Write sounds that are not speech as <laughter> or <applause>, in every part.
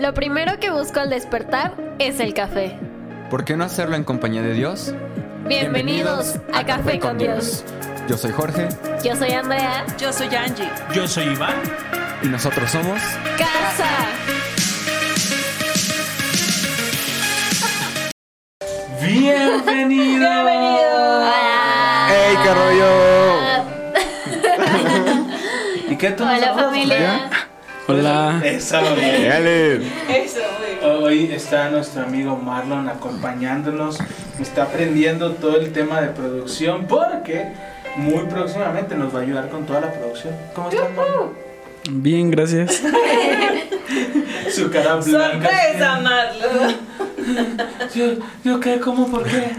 Lo primero que busco al despertar es el café. ¿Por qué no hacerlo en compañía de Dios? Bienvenidos, a, Café con Dios. Yo soy Jorge Yo soy Andrea. Yo soy Angie. Yo soy Iván. y nosotros somos... Casa. Bienvenido. ¡Hey, qué rollo! <laughs> ¿Y qué tú Hola familia. Hola. Eso, bien. Eso, güey. Hoy está nuestro amigo Marlon acompañándonos. Está aprendiendo todo el tema de producción porque muy próximamente nos va a ayudar con toda la producción. ¿Cómo estás, Marlon? Bien, gracias. Su cara blanca. Sorpresa, Marlon. <laughs> Yo, yo qué, cómo, por qué.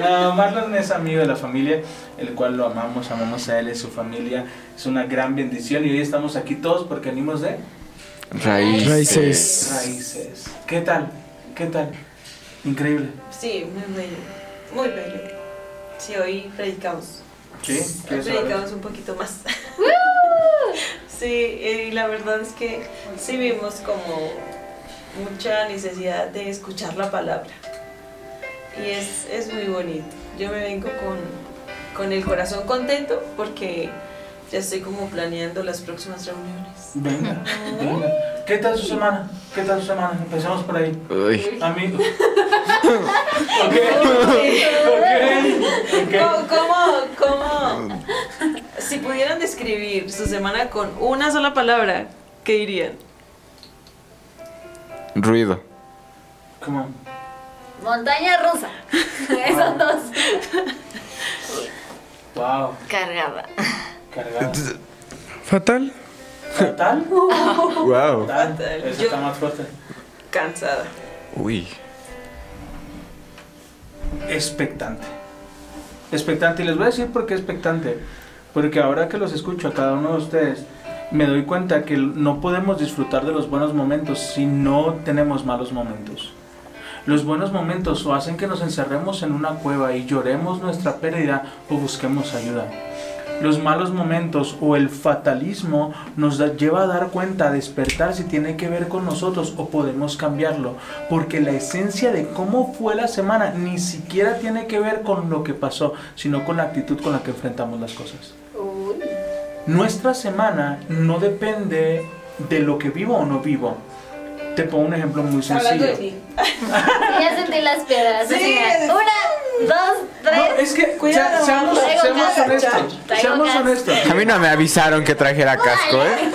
No, <laughs> Marlon es amigo de la familia, el cual lo amamos, amamos a él y su familia. Es una gran bendición y hoy estamos aquí todos porque venimos de Raíz. Raíces. raíces. ¿Qué tal? ¿Qué tal? Increíble. Sí, muy bello. Muy bello. Sí, hoy predicamos. ¿Sí? Hoy predicamos un poquito más. <laughs> sí, y la verdad es que sí vimos como mucha necesidad de escuchar la palabra. Y es, es muy bonito. Yo me vengo con, con el corazón contento porque ya estoy como planeando las próximas reuniones. Venga, venga. ¿Qué tal su semana? ¿Qué tal su semana? Empezamos por ahí. Uy. Amigo. ¿Por qué? ¿Por qué? ¿Por qué? ¿Cómo, cómo, cómo? Si pudieran describir su semana con una sola palabra, ¿qué dirían? Ruido. ¿Cómo? Montaña rusa. <laughs> Esos dos. Wow. Cargada. Cargado. Fatal. ¿Fatal? <laughs> Wow. Fatal. Fatal. Eso Yo- está más fuerte. Cansada. Uy. expectante. Expectante. Y les voy a decir por qué expectante. Porque ahora que los escucho a cada uno de ustedes, me doy cuenta que no podemos disfrutar de los buenos momentos si no tenemos malos momentos. Los buenos momentos o hacen que nos encerremos en una cueva y lloremos nuestra pérdida o busquemos ayuda. Los malos momentos o el fatalismo nos lleva a dar cuenta, a despertar si tiene que ver con nosotros o podemos cambiarlo. Porque la esencia de cómo fue la semana ni siquiera tiene que ver con lo que pasó, sino con la actitud con la que enfrentamos las cosas. Nuestra semana no depende de lo que vivo o no vivo. Te pongo un ejemplo muy sencillo. ti. <laughs> Ya sentí las piedras. Sí. Una, dos, tres. No, es que Cuidado, sea- seamos, seamos casa, honestos. Seamos casa. honestos. A mí no me avisaron que trajera casco, ¿eh?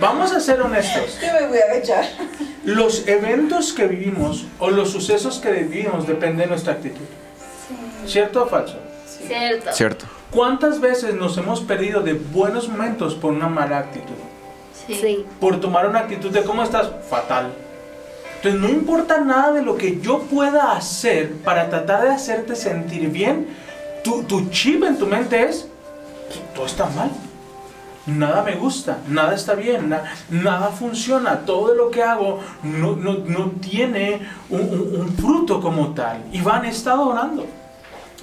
Vamos a ser honestos. Yo me voy a agachar. Los eventos que vivimos o los sucesos que vivimos dependen de nuestra actitud. ¿Cierto o falso? Cierto. Cierto. ¿Cuántas veces nos hemos perdido de buenos momentos por una mala actitud? Sí. Por tomar una actitud de cómo estás, fatal. Entonces no importa nada de lo que yo pueda hacer para tratar de hacerte sentir bien, tu, tu chip en tu mente es, todo está mal. Nada me gusta, nada está bien, na- nada funciona, todo lo que hago no, no- no tiene un, un- un fruto como tal. Iván, he estado orando.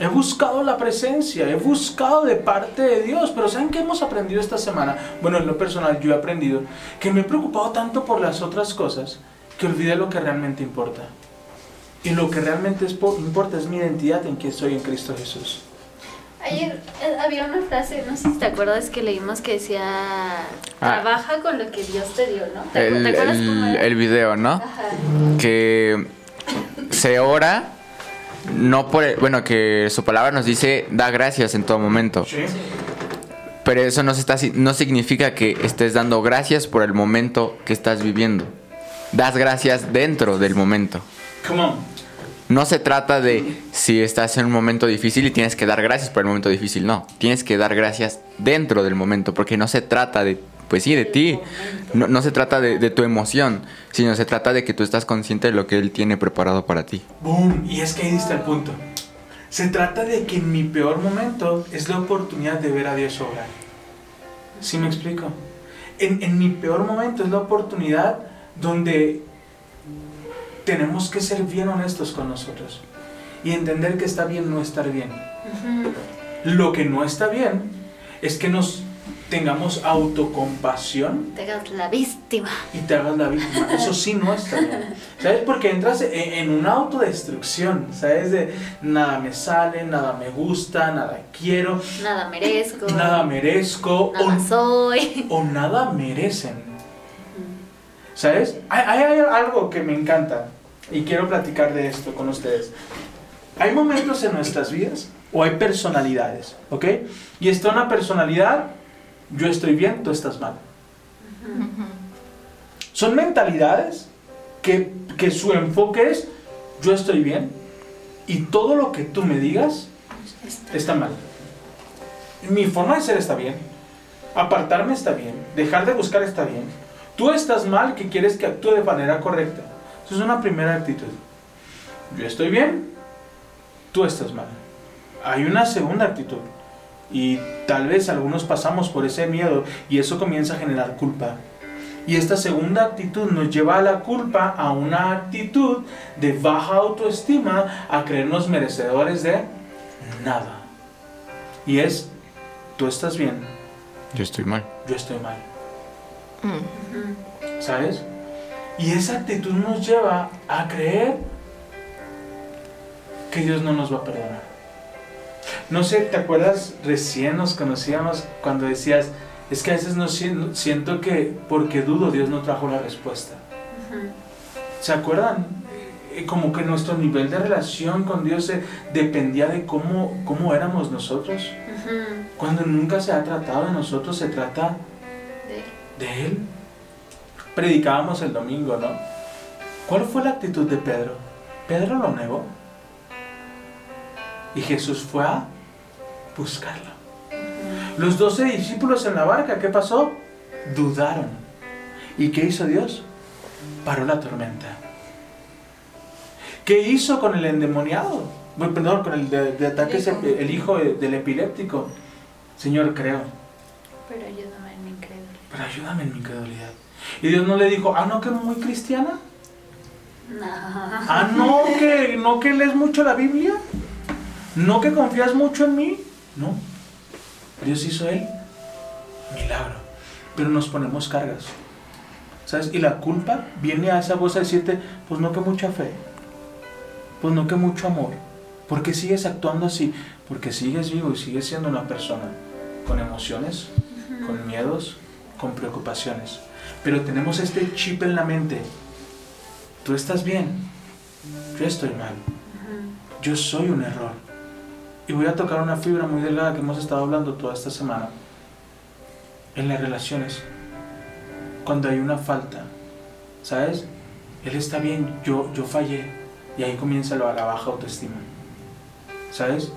He buscado la presencia, he buscado de parte de Dios, pero ¿saben qué hemos aprendido esta semana? Bueno, en lo personal yo he aprendido que me he preocupado tanto por las otras cosas que olvidé lo que realmente importa. Y lo que realmente es po- importa es mi identidad en que soy en Cristo Jesús. Ayer eh, había una frase, no sé si te acuerdas que leímos que decía Ah. trabaja con lo que Dios te dio, ¿no? ¿Te, El, te acuerdas cómo el, era? el video, ¿no? Ajá. Que se ora, no por... el- bueno, que su palabra nos dice, da gracias en todo momento. ¿Sí? Pero eso no, se está, no significa que estés dando gracias por el momento que estás viviendo. Das gracias dentro del momento. Come on. No se trata de si estás en un momento difícil y tienes que dar gracias por el momento difícil. No, tienes que dar gracias dentro del momento porque no se trata de, pues sí, de ti. No, no se trata de, de tu emoción, sino se trata de que tú estás consciente de lo que Él tiene preparado para ti. Boom. Y es que ahí está el punto. Se trata de que en mi peor momento es la oportunidad de ver a Dios obrar. ¿Sí me explico? En, en mi peor momento es la oportunidad donde tenemos que ser bien honestos con nosotros y entender que está bien no estar bien. Lo que no está bien es que nos tengamos autocompasión Te hagas la víctima. y te hagas la víctima. Eso sí no está bien. ¿Sabes? Porque entras en, en una autodestrucción. ¿Sabes? De nada me sale, nada me gusta, nada quiero, Nada merezco. nada merezco Nada o, soy. o nada merecen. ¿Sabes? Hay, hay- hay algo que me encanta y quiero platicar de esto con ustedes. Hay momentos en nuestras vidas o hay personalidades, ¿ok? Y está una personalidad, yo estoy bien, tú estás mal. Son mentalidades que, que su enfoque es, yo estoy bien y todo lo que tú me digas está mal. Mi forma de ser está bien, apartarme está bien, dejar de buscar está bien. Tú estás mal que quieres que actúe de manera correcta. Eso es una primera actitud. Yo estoy bien, tú estás mal. Hay una segunda actitud. Y tal vez algunos pasamos por ese miedo y eso comienza a generar culpa. Y esta segunda actitud nos lleva a la culpa, a una actitud de baja autoestima, a creernos merecedores de nada. Y es, tú estás bien, Yo estoy mal. yo estoy mal. ¿Sabes? Y esa actitud nos lleva a creer que Dios no nos va a perdonar. No sé, ¿te acuerdas? Recién nos conocíamos cuando decías, es que a veces no siento, siento que porque dudo Dios no trajo la respuesta. ¿Se acuerdan? Eh, Como que nuestro nivel de relación con Dios eh, dependía de cómo, cómo éramos nosotros. Cuando nunca se ha tratado de nosotros, se trata De- de Él. Predicábamos el domingo, ¿no? ¿Cuál fue la actitud de Pedro? Pedro lo negó. Y Jesús fue a buscarlo. Los doce discípulos en la barca, ¿qué pasó? Dudaron. ¿Y qué hizo Dios? Paró la tormenta. ¿Qué hizo con el endemoniado? Bueno, Perdón, con el de, de ataques, El hijo. el del epiléptico. Señor, creo. Pero ayúdame en mi incredulidad. Pero ayúdame en mi incredulidad. Y Dios no le dijo, ah, no, que muy cristiana. No. Ah, no, que no que lees mucho la Biblia. No que confías mucho en mí. No. Dios hizo él milagro. Pero nos ponemos cargas. ¿Sabes? Y la culpa viene a esa voz a decirte, pues no que mucha fe. Pues no que mucho amor. ¿Por qué sigues actuando así? Porque sigues vivo y sigues siendo una persona con emociones, con miedos, con preocupaciones. Pero tenemos este chip en la mente. Tú estás bien, yo estoy mal, yo soy un error. Y voy a tocar una fibra muy delgada que hemos estado hablando toda esta semana. En las relaciones, cuando hay una falta, ¿sabes? Él está bien, yo, yo fallé. Y ahí comienza la, la baja autoestima. ¿Sabes?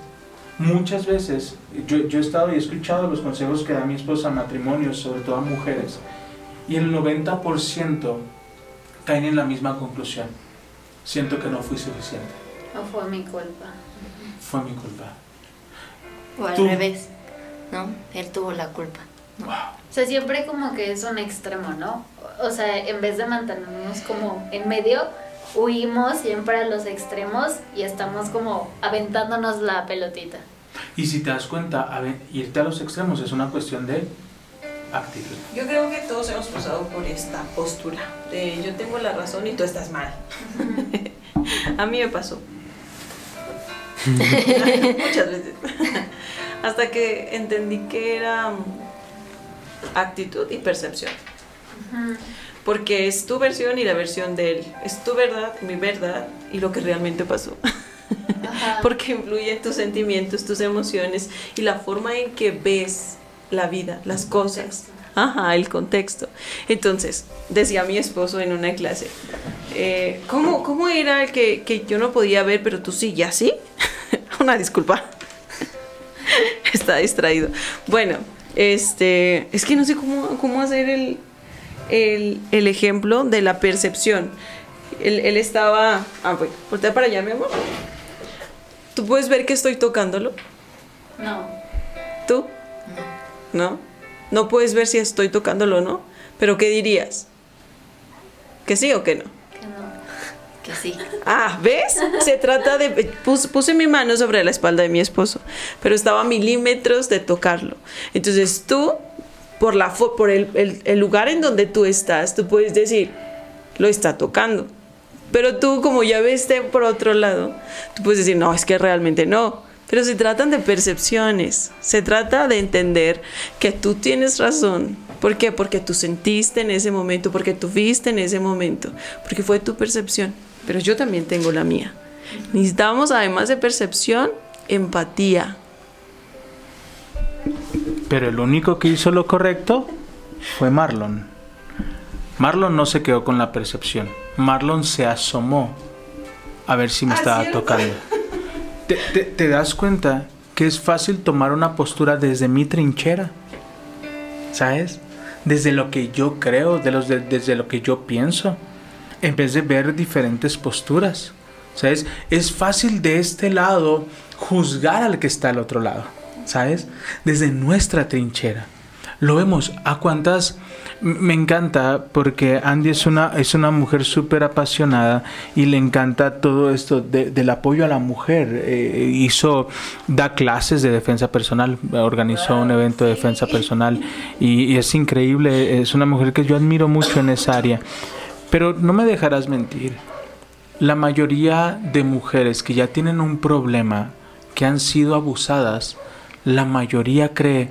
Muchas veces, yo, yo he estado y he escuchado los consejos que da mi esposa a matrimonios, sobre todo a mujeres, y el 90% caen en la misma conclusión. Siento que no fui suficiente. No fue mi culpa. Fue mi culpa. O al Tú. revés, ¿no? Él tuvo la culpa. Wow. O sea, siempre como que es un extremo, ¿no? O sea, en vez de mantenernos como en medio, huimos siempre a los extremos y estamos como aventándonos la pelotita. Y si te das cuenta, a ver, irte a los extremos es una cuestión de actitud. Yo creo que todos hemos pasado por esta postura de yo tengo la razón y tú estás mal. <laughs> A mí me pasó. <laughs> Muchas veces. <laughs> Hasta que entendí que era mm, actitud y percepción. Porque es tu versión y la versión de él. Es tu verdad, mi verdad y lo que realmente pasó. Ajá. <laughs> Porque influye en tus sentimientos, tus emociones y la forma en que ves la vida, las cosas. Ajá, el contexto. Entonces, decía mi esposo en una clase, eh, ¿cómo, ¿cómo era el que, que yo no podía ver, pero tú sí, ya sí? <laughs> una disculpa. Está distraído. Bueno, este, es que no sé cómo, cómo hacer el, el, el ejemplo de la percepción. Él, él estaba... Ah, voy, voltea para allá, mi amor. ¿Tú puedes ver que estoy tocándolo? No. ¿Tú? ¿No? No puedes ver si estoy tocándolo o no. ¿Pero qué dirías? ¿Que sí o no? Que no. Ah, ¿ves? Se trata de... Puse, mi mano sobre la espalda de mi esposo, pero estaba a milímetros de tocarlo. Entonces tú por, la, por el- el lugar en donde tú estás, tú puedes decir, lo está tocando. Pero tú, como ya viste por otro lado, tú puedes decir, no, es que realmente no. Pero se tratan de percepciones. Se trata de entender que tú tienes razón. ¿Por qué? Porque tú sentiste en ese momento, porque tú viste en ese momento, porque fue tu percepción. Pero yo también tengo la mía. Necesitamos, además de percepción, empatía. Pero el único que hizo lo correcto fue Marlon. Marlon no se quedó con la percepción. Marlon se asomó a ver si me Ah, estaba ¿cierto? tocando. <laughs> ¿Te, te- te das cuenta que es fácil tomar una postura desde mi trinchera? ¿Sabes? Desde lo que yo creo, de los de- desde lo que yo pienso, en vez de ver diferentes posturas. ¿Sabes? Es fácil de este lado juzgar al que está al otro lado. ¿Sabes? Desde nuestra trinchera. Lo vemos. ¿A cuántas? Me encanta porque Andy es una, es una mujer súper apasionada y le encanta todo esto de- del apoyo a la mujer. Eh, hizo, da clases de defensa personal, organizó un evento de defensa <laughs> personal y, y es increíble. Es una mujer que yo admiro mucho en esa área. Pero no me dejarás mentir. La mayoría de mujeres que ya tienen un problema, que han sido abusadas, la mayoría cree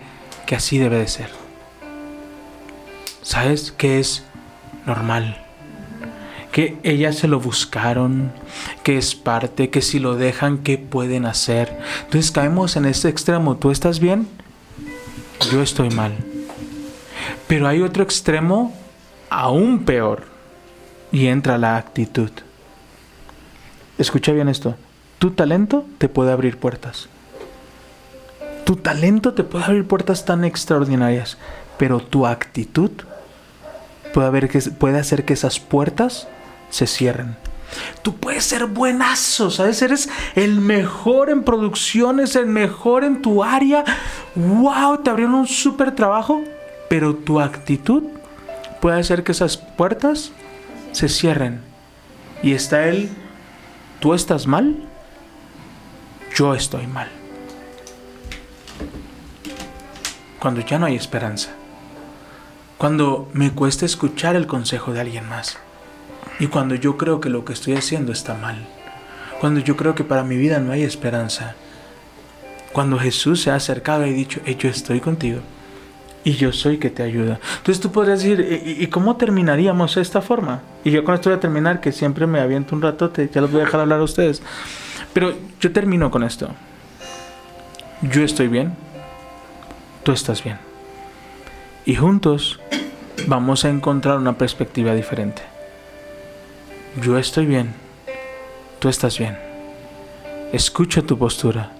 que así debe de ser. ¿Sabes? Que es normal. Que ellas se lo buscaron, que es parte, que si lo dejan, ¿qué pueden hacer? Entonces caemos en este extremo. ¿Tú estás bien? Yo estoy mal. Pero hay otro extremo aún peor. Y entra la actitud. Escucha bien esto. Tu talento te puede abrir puertas. Tu talento te puede abrir puertas tan extraordinarias, pero tu actitud puede, que, puede hacer que esas puertas se cierren. Tú puedes ser buenazo, ¿sabes? Eres el mejor en producciones, el mejor en tu área. ¡Wow! Te abrieron un súper trabajo, pero tu actitud puede hacer que esas puertas se cierren. Y está el, tú estás mal, yo estoy mal. Cuando ya no hay esperanza. Cuando me cuesta escuchar el consejo de alguien más. Y cuando yo creo que lo que estoy haciendo está mal. Cuando yo creo que para mi vida no hay esperanza. Cuando Jesús se ha acercado y dicho, "Hey, yo estoy contigo. Y yo soy que te ayuda. Entonces tú podrías decir, ¿y, cómo terminaríamos de esta forma? Y yo con esto voy a terminar, que siempre me aviento un ratote, ya los voy a dejar hablar a ustedes. Pero yo termino con esto. Yo estoy bien, tú estás bien. Y juntos vamos a encontrar una perspectiva diferente. Yo estoy bien, tú estás bien. Escucho tu postura,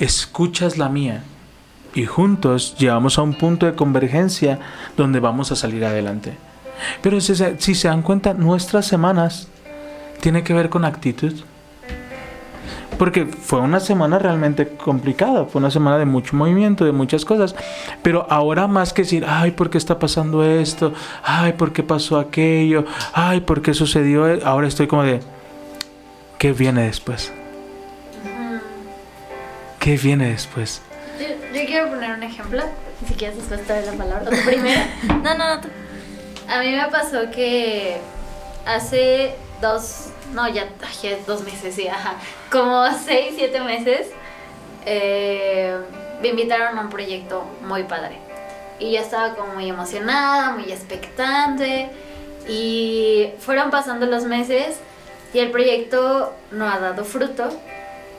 escuchas la mía y juntos llegamos a un punto de convergencia donde vamos a salir adelante. Pero si se, dan cuenta, nuestras semanas tiene que ver con actitud. Porque fue una semana realmente complicada, fue una semana de mucho movimiento, de muchas cosas. Pero ahora más que decir, ay, ¿por qué está pasando esto? Ay, ¿por qué pasó aquello? Ay, ¿por qué sucedió? e-?". Ahora estoy como de, ¿qué viene después? ¿Qué viene después? Yo, quiero poner un ejemplo. Ni siquiera se después te doy la palabra. Tú primero. <laughs> No, no, no. tú. A mí me pasó que hace dos, no, ya, ya dos meses, sí, ajá, como seis, siete meses, eh, me invitaron a un proyecto muy padre. Y yo estaba como muy emocionada, muy expectante. Y fueron pasando los meses y el proyecto no ha dado fruto.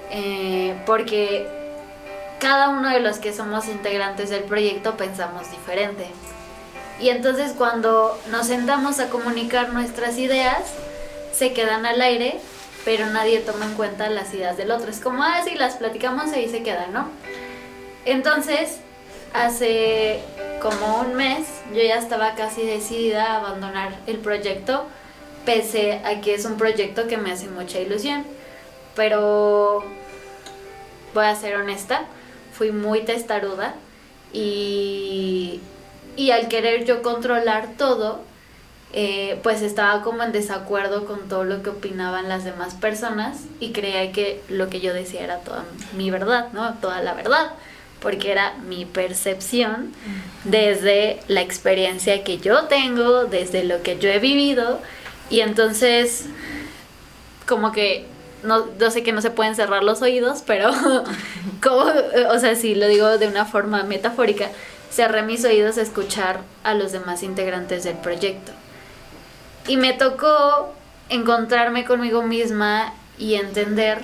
eh, porque cada uno de los que somos integrantes del proyecto pensamos diferente. Y entonces cuando nos sentamos a comunicar nuestras ideas, se quedan al aire, pero nadie toma en cuenta las ideas del otro. Es como, ah, sí, las platicamos ahí se quedan, ¿no? Entonces, hace como un mes, yo ya estaba casi decidida a abandonar el proyecto, pese a que es un proyecto que me hace mucha ilusión. Pero voy a ser honesta, fui muy testaruda y, y al querer yo controlar todo, eh, pues estaba como en desacuerdo con todo lo que opinaban las demás personas y creía que lo que yo decía era toda mi verdad, ¿no? Toda la verdad. porque era mi percepción desde la experiencia que yo tengo, desde lo que yo he vivido, y entonces como que no, yo sé que no se pueden cerrar los oídos, pero <laughs> como, o sea, si lo digo de una forma metafórica, cerré mis oídos a escuchar a los demás integrantes del proyecto. Y me tocó encontrarme conmigo misma y entender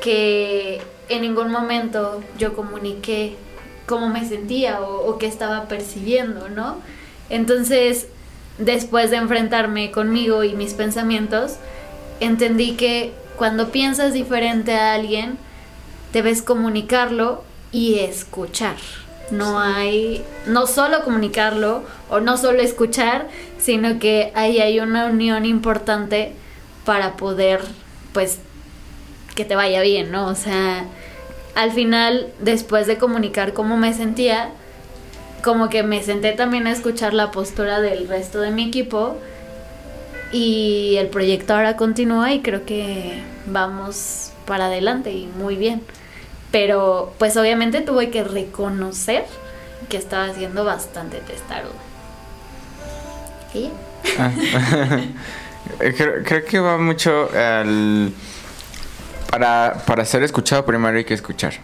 que en ningún momento yo comuniqué cómo me sentía o, o qué estaba percibiendo, ¿no? Entonces, después de enfrentarme conmigo y mis pensamientos, entendí que cuando piensas diferente a alguien, debes comunicarlo y escuchar. No hay, no solo comunicarlo o no solo escuchar, sino que ahí hay una unión importante para poder, pues, que te vaya bien, ¿no? O sea, al final, después de comunicar cómo me sentía, como que me senté también a escuchar la postura del resto de mi equipo y el proyecto ahora continúa y creo que vamos para adelante y muy bien. Pero pues obviamente tuve que reconocer que estaba siendo bastante testarudo. ¿Y? Ah. <laughs> creo, creo que va mucho al... Para, para ser escuchado primero hay que escuchar.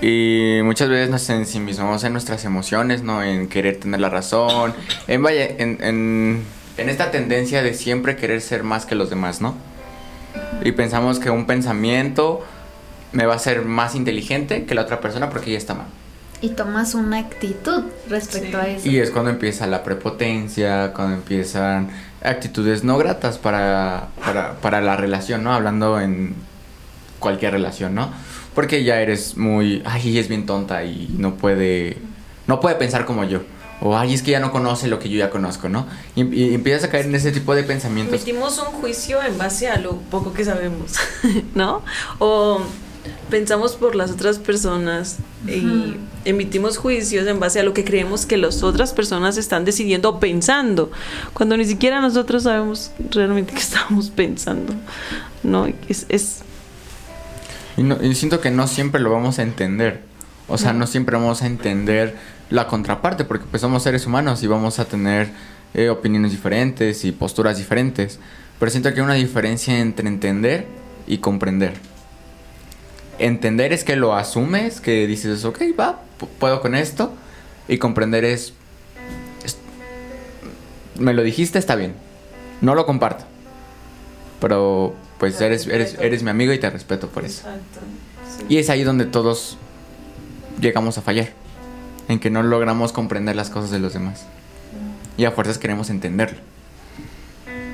Y muchas veces nos ensimismamos en nuestras emociones, ¿no? En querer tener la razón. En, vaya, en, en, en esta tendencia de siempre querer ser más que los demás, ¿no? Y pensamos que un pensamiento me va a ser más inteligente que la otra persona porque ya está mal. Y tomas una actitud respecto Sí. a eso. Y es cuando empieza la prepotencia, cuando empiezan actitudes no gratas para, para, para la relación, ¿no? Hablando en cualquier relación, ¿no? Porque ya eres muy, ay, ella es bien tonta y no puede, no puede pensar como yo. O, ay, es que ya no conoce lo que yo ya conozco, ¿no? Y, y empiezas a caer en ese tipo de pensamientos. Emitimos un juicio en base a lo poco que sabemos, <laughs> ¿no? O pensamos por las otras personas y emitimos juicios en base a lo que creemos que las otras personas están decidiendo o pensando, cuando ni siquiera nosotros sabemos realmente qué <laughs> estamos pensando, ¿no? Es, es Y, no- y siento que no siempre lo vamos a entender. O sea, no, siempre vamos a entender la contraparte, porque pues somos seres humanos y vamos a tener eh, opiniones diferentes y posturas diferentes. Pero siento que hay una diferencia entre entender y comprender. Entender es que lo asumes, que dices, ok, va, pu- puedo con esto. Y comprender es, es- me lo dijiste, está bien. No lo comparto. Pero pues eres, eres, eres mi amigo y te respeto por eso. exacto. sí. Y es ahí donde todos llegamos a fallar. En que no logramos comprender las cosas de los demás. Y a fuerzas queremos entenderlo.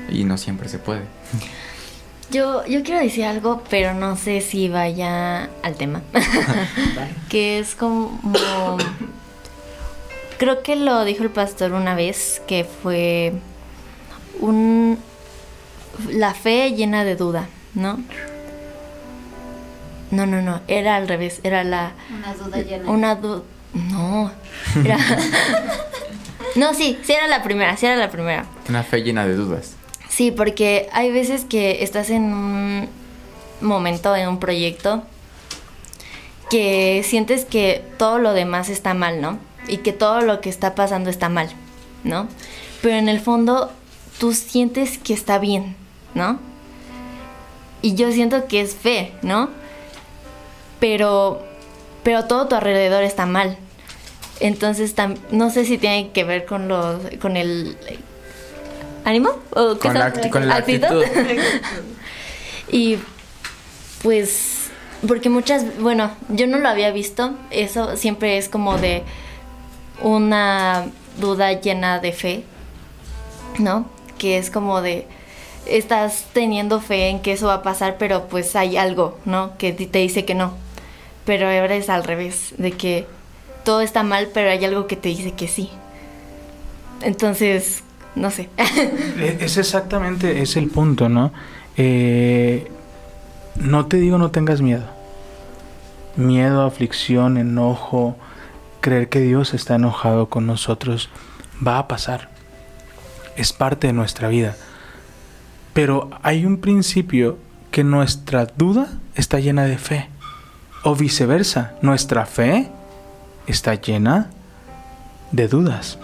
Y no siempre se puede. <laughs> Yo, yo quiero decir algo, pero no sé si vaya al tema. <laughs> que es como... Creo que lo dijo el pastor una vez, que fue un... La fe llena de duda, ¿no? No, no, no, era al revés, era la... Una duda llena. Una duda... No, era... <laughs> no, sí, sí era la primera, sí era la primera. Una fe llena de dudas. Sí, porque hay veces que estás en un momento, en un proyecto, que sientes que todo lo demás está mal, ¿no? Y que todo lo que está pasando está mal, ¿no? Pero en el fondo tú sientes que está bien, ¿no? Y yo siento que es fe, ¿no? Pero, pero todo tu alrededor está mal. Entonces, no sé si tiene que ver con los, con el ánimo o qué Con la, acti- con la actitud. <laughs> Y pues, porque muchas, bueno, yo no lo había visto, eso siempre es como de una duda llena de fe, ¿no? Que es como de, estás teniendo fe en que eso va a pasar, pero pues hay algo, ¿no? Que te dice que no. Pero ahora es al revés, de que todo está mal, pero hay algo que te dice que sí. Entonces, no sé. <laughs> E- Es exactamente, es el punto, ¿no? Eh, no te digo no tengas miedo. Miedo, aflicción, enojo, creer que Dios está enojado con nosotros, va a pasar. Es parte de nuestra vida. Pero hay un principio que nuestra duda está llena de fe. O viceversa, nuestra fe está llena de dudas.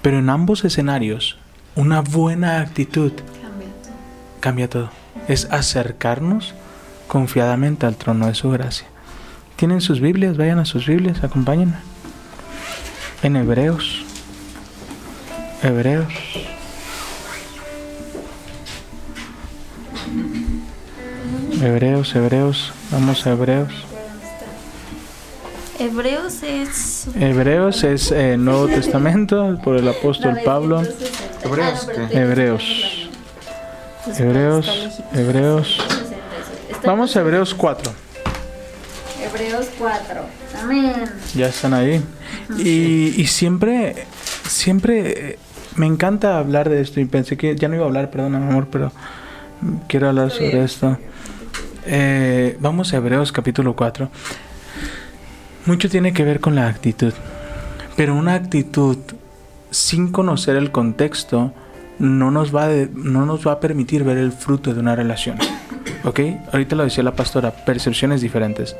Pero en ambos escenarios, una buena actitud cambia todo. Es acercarnos confiadamente al trono de su gracia. ¿Tienen sus Biblias? Vayan a sus Biblias, acompáñenme. En Hebreos. Hebreos. Hebreos, Hebreos. Vamos a Hebreos. Hebreos es. Hebreos es eh, Nuevo Testamento por el apóstol Pablo. Hebreos, ¿qué? Hebreos. Hebreos, Hebreos. Vamos a Hebreos 4. Hebreos 4. Amén. Ya están ahí. Y, y siempre, siempre eh, me encanta hablar de esto. Y pensé que ya no iba a hablar, perdón, amor, pero quiero hablar sobre esto. Eh, vamos a Hebreos capítulo 4. Mucho tiene que ver con la actitud. Pero una actitud sin conocer el contexto no nos va, no nos va a permitir ver el fruto de una relación. ¿Ok? Ahorita lo decía la pastora, percepciones diferentes.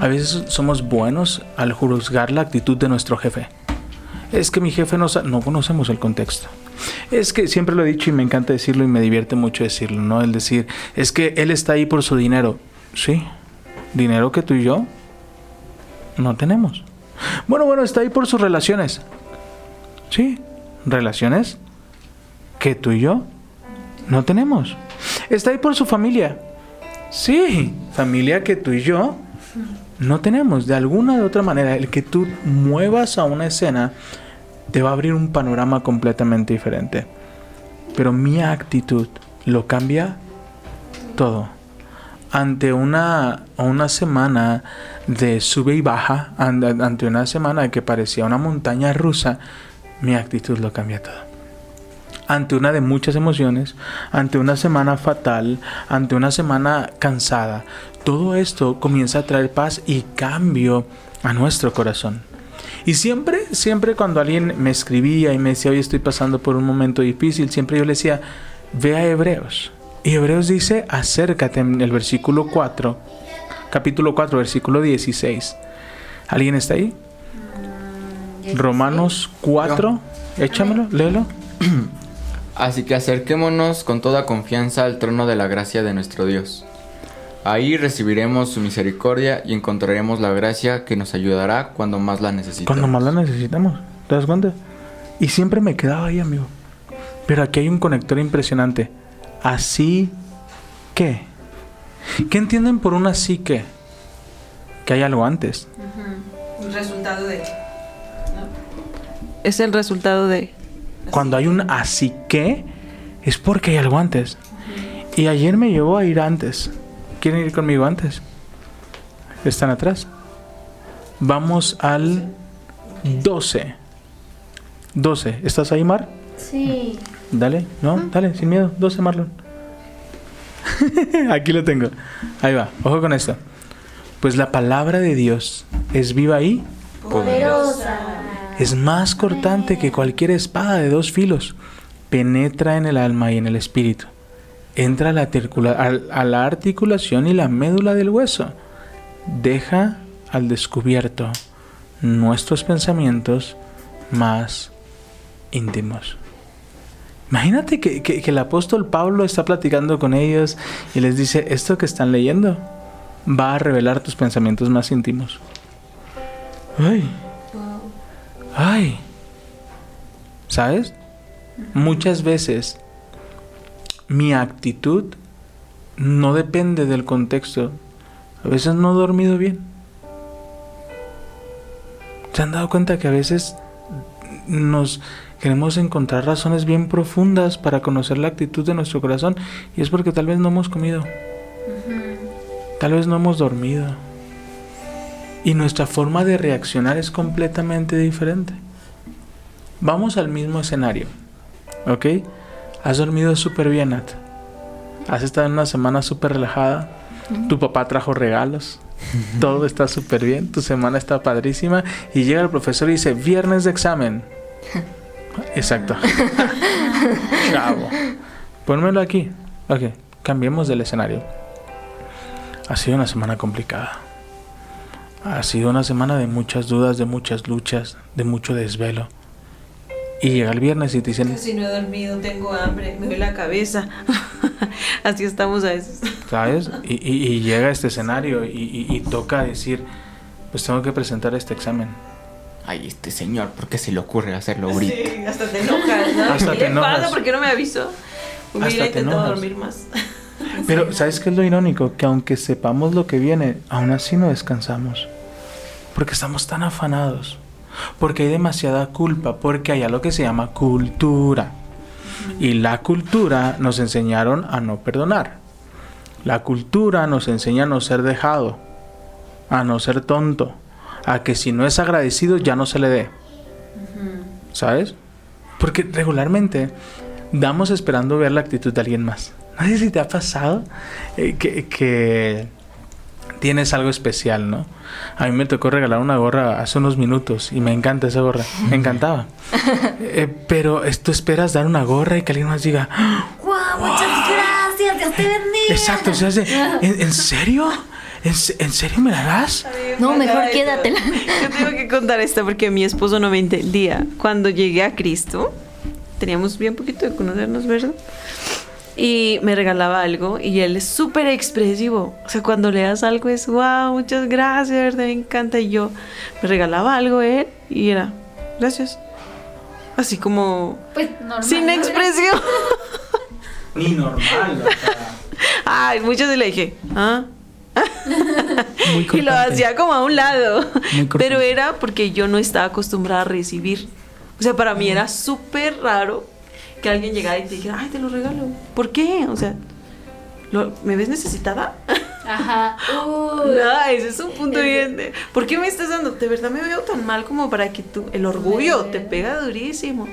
A veces somos buenos al juzgar la actitud de nuestro jefe. Es que mi jefe no, no conocemos el contexto. Es que siempre lo he dicho y me encanta decirlo y me divierte mucho decirlo, ¿no? El decir, es que él está ahí por su dinero. Sí, dinero que tú y yo no tenemos. Bueno, bueno, está ahí por sus relaciones. Sí, relaciones que tú y yo no tenemos. Está ahí por su familia. Sí, familia que tú y yo no tenemos. De alguna de otra manera, el que tú muevas a una escena te va a abrir un panorama completamente diferente. Pero mi actitud lo cambia todo. Ante una, una semana de sube y baja, an- ante una semana que parecía una montaña rusa, mi actitud lo cambia todo ante una de muchas emociones, ante una semana fatal, ante una semana cansada, todo esto comienza a traer paz y cambio a nuestro corazón. Y siempre, siempre cuando alguien me escribía y me decía, hoy estoy pasando por un momento difícil, siempre yo le decía, ve a Hebreos. Y Hebreos dice, acércate en el versículo 4, capítulo 4, versículo 16. ¿Alguien está ahí? Romanos 4, échamelo, léelo. Así que acerquémonos con toda confianza al trono de la gracia de nuestro Dios. Ahí recibiremos su misericordia y encontraremos la gracia que nos ayudará cuando más la necesitemos. Cuando más la necesitamos, ¿te das cuenta? Y siempre me quedaba ahí, amigo. Pero aquí hay un conector impresionante. Así que. ¿Qué entienden por un así que? Que hay algo antes. Un resultado de. Es el resultado de. Cuando hay un así que, es porque hay algo antes. Y ayer me llevó a ir antes. ¿Quieren ir conmigo antes? Están atrás. Vamos al 12. 12. ¿Estás ahí, Mar? Sí. Dale, no, dale, sin miedo. 12, Marlon. <laughs> Aquí lo tengo. Ahí va, ojo con esto. Pues la palabra de Dios es viva y Poderosa. es más cortante que cualquier espada de dos filos. Penetra en el alma y en el espíritu. Entra a la, a articulación y la médula del hueso. Deja al descubierto nuestros pensamientos más íntimos. Imagínate que, que- que el apóstol Pablo está platicando con ellos y les dice, esto que están leyendo va a revelar tus pensamientos más íntimos. Ay. Ay. ¿Sabes? Muchas veces mi actitud no depende del contexto. A veces no he dormido bien. ¿Se han dado cuenta que a veces nos queremos encontrar razones bien profundas para conocer la actitud de nuestro corazón? Y es porque tal vez no hemos comido. Tal vez no hemos dormido. Y nuestra forma de reaccionar es completamente diferente. Vamos al mismo escenario. ¿Ok? Has dormido súper bien, Nat. Has estado en una semana súper relajada. Tu papá trajo regalos. Todo está súper bien. Tu semana está padrísima. Y llega el profesor y dice, viernes de examen. Exacto. <laughs> Chavo. Pónmelo aquí. Ok, cambiemos del escenario. Ha sido una semana complicada. Ha sido una semana de muchas dudas, de muchas luchas, de mucho desvelo. Y llega el viernes y te dicen, Si no he dormido, tengo hambre, me duele la cabeza. <laughs> Así estamos a veces. ¿sabes? Y, y- y llega este escenario y, y- y toca decir, pues tengo que presentar este examen. Ay, este señor, ¿por qué se le ocurre hacerlo ahorita? Sí, hasta te enojas, ¿no? Hasta ¿Qué te enojas. ¿Por qué no me avisó? Hubiera Hasta te intentado enojas. dormir más. <laughs> Pero ¿sabes qué es lo irónico? Que aunque sepamos lo que viene, aún así no descansamos. Porque estamos tan afanados. Porque hay demasiada culpa. Porque hay algo que se llama cultura. Y la cultura nos enseñaron a no perdonar. La cultura nos enseña a no ser dejado. A no ser tonto. A que si no es agradecido ya no se le dé. ¿Sabes? Porque regularmente damos esperando ver la actitud de alguien más. No sé si te ha pasado eh, que, que tienes algo especial, ¿no? A mí me tocó regalar una gorra hace unos minutos y me encanta esa gorra. Me encantaba. <laughs> Eh, pero esto esperas dar una gorra y que alguien más diga, "Ah, ¡Guau! Muchas gracias, Dios te bendiga. exacto, o sea, ¿en, en serio? ¿En, en serio me la das? No, mejor quédatela. Yo tengo que contar esto porque mi esposo no me entendía. Cuando llegué a Cristo, teníamos bien poquito de conocernos, ¿verdad? Y me regalaba algo y él es súper expresivo. O sea, cuando le das algo es, wow, muchas gracias, verdad, me encanta. Y yo me regalaba algo él y era, gracias. Así como, Pues normal. sin ¿no? expresión. <laughs> Ni normal. o sea. Ay, muchas le dije, ¿ah? Muy <laughs> y lo hacía como a un lado. Pero era porque yo no estaba acostumbrada a recibir. O sea, para mí era súper raro que alguien llegara y te dijera, ay, te lo regalo. ¿Por qué? O sea, ¿lo- ¿me ves necesitada? Ajá. Uy. <laughs> No, ese es un punto bien ¿Por qué me estás dando? De verdad me veo tan mal como para que tú... El orgullo te pega durísimo.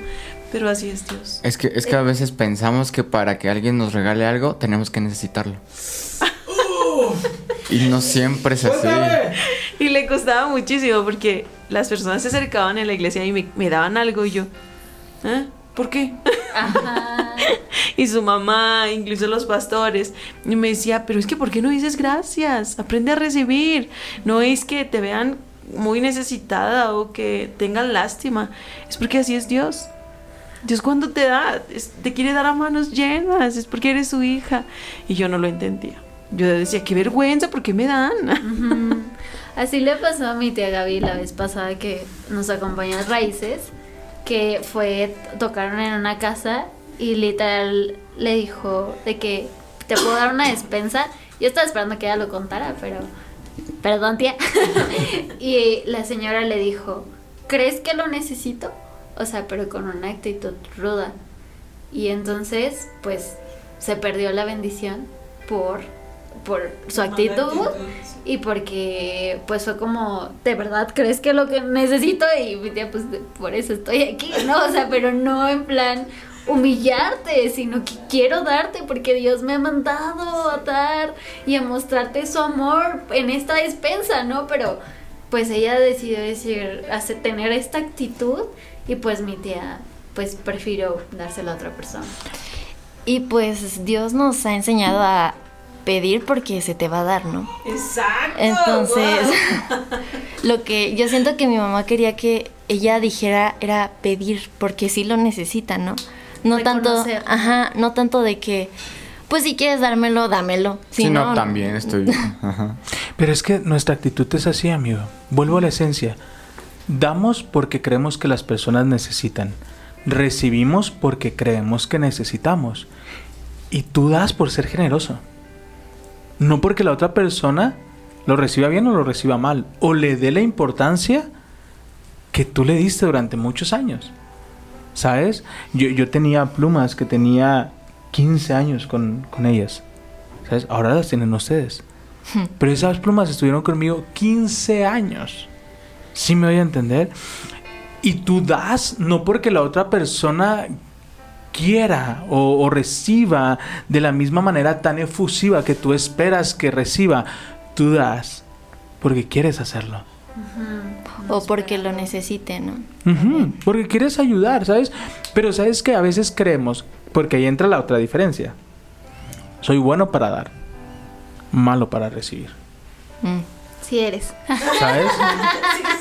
Pero así es Dios. Es que, es que a veces pensamos que para que alguien nos regale algo tenemos que necesitarlo. <laughs> y no siempre es así. <laughs> Y le costaba muchísimo porque las personas se acercaban en la iglesia y me, me daban algo y yo, ¿eh? ¿Por qué? Ajá. <laughs> y su mamá, incluso los pastores, y me decía, pero es que ¿por qué no dices gracias? Aprende a recibir. No es que te vean muy necesitada o que tengan lástima, es porque así es Dios. Dios cuando te da, es- te quiere dar a manos llenas, es porque eres su hija. Y yo no lo entendía. Yo decía, qué vergüenza, ¿por qué me dan? Así le pasó a mi tía Gaby la vez pasada que nos acompañó a Raíces, que fue, tocaron en una casa y literal le dijo de que te puedo dar una despensa. Yo estaba esperando que ella lo contara, pero perdón tía. <laughs> y la señora le dijo, ¿crees que lo necesito? O sea, pero con una actitud ruda. Y entonces, pues, se perdió la bendición por, por su actitud. Y porque pues fue como, ¿de verdad crees que lo que necesito? Y mi tía, pues de- por eso estoy aquí, ¿no? O sea, pero no en plan humillarte, sino que quiero darte porque Dios me ha mandado a dar y a mostrarte su amor en esta despensa, ¿no? Pero pues ella decidió decir, hace, tener esta actitud y pues mi tía pues prefirió dársela a otra persona. Y pues Dios nos ha enseñado a pedir porque se te va a dar, ¿no? Exacto. Entonces, <laughs> lo que yo siento que mi mamá quería que ella dijera era pedir porque sí lo necesita, ¿no? No tanto, ajá, no tanto de que pues si quieres dármelo, dámelo. Si Si no, no, también estoy. <laughs> Ajá. Pero es que nuestra actitud es así, amigo. Vuelvo a la esencia. Damos porque creemos que las personas necesitan. Recibimos porque creemos que necesitamos. Y tú das por ser generoso. No porque la otra persona lo reciba bien o lo reciba mal. O le dé la importancia que tú le diste durante muchos años. ¿Sabes? Yo, yo tenía plumas que tenía 15 años con, con ellas. ¿Sabes? Ahora las tienen ustedes. Pero esas plumas estuvieron conmigo 15 años. ¿Sí me voy a entender? Y tú das no porque la otra persona quiera o, o reciba de la misma manera tan efusiva que tú esperas que reciba. Tú das porque quieres hacerlo. o porque lo necesite, ¿no? Porque quieres ayudar, ¿sabes? Pero sabes que a veces creemos, porque ahí entra la otra diferencia. Soy bueno para dar, malo para recibir. Mm. Sí eres. ¿Sabes? <laughs>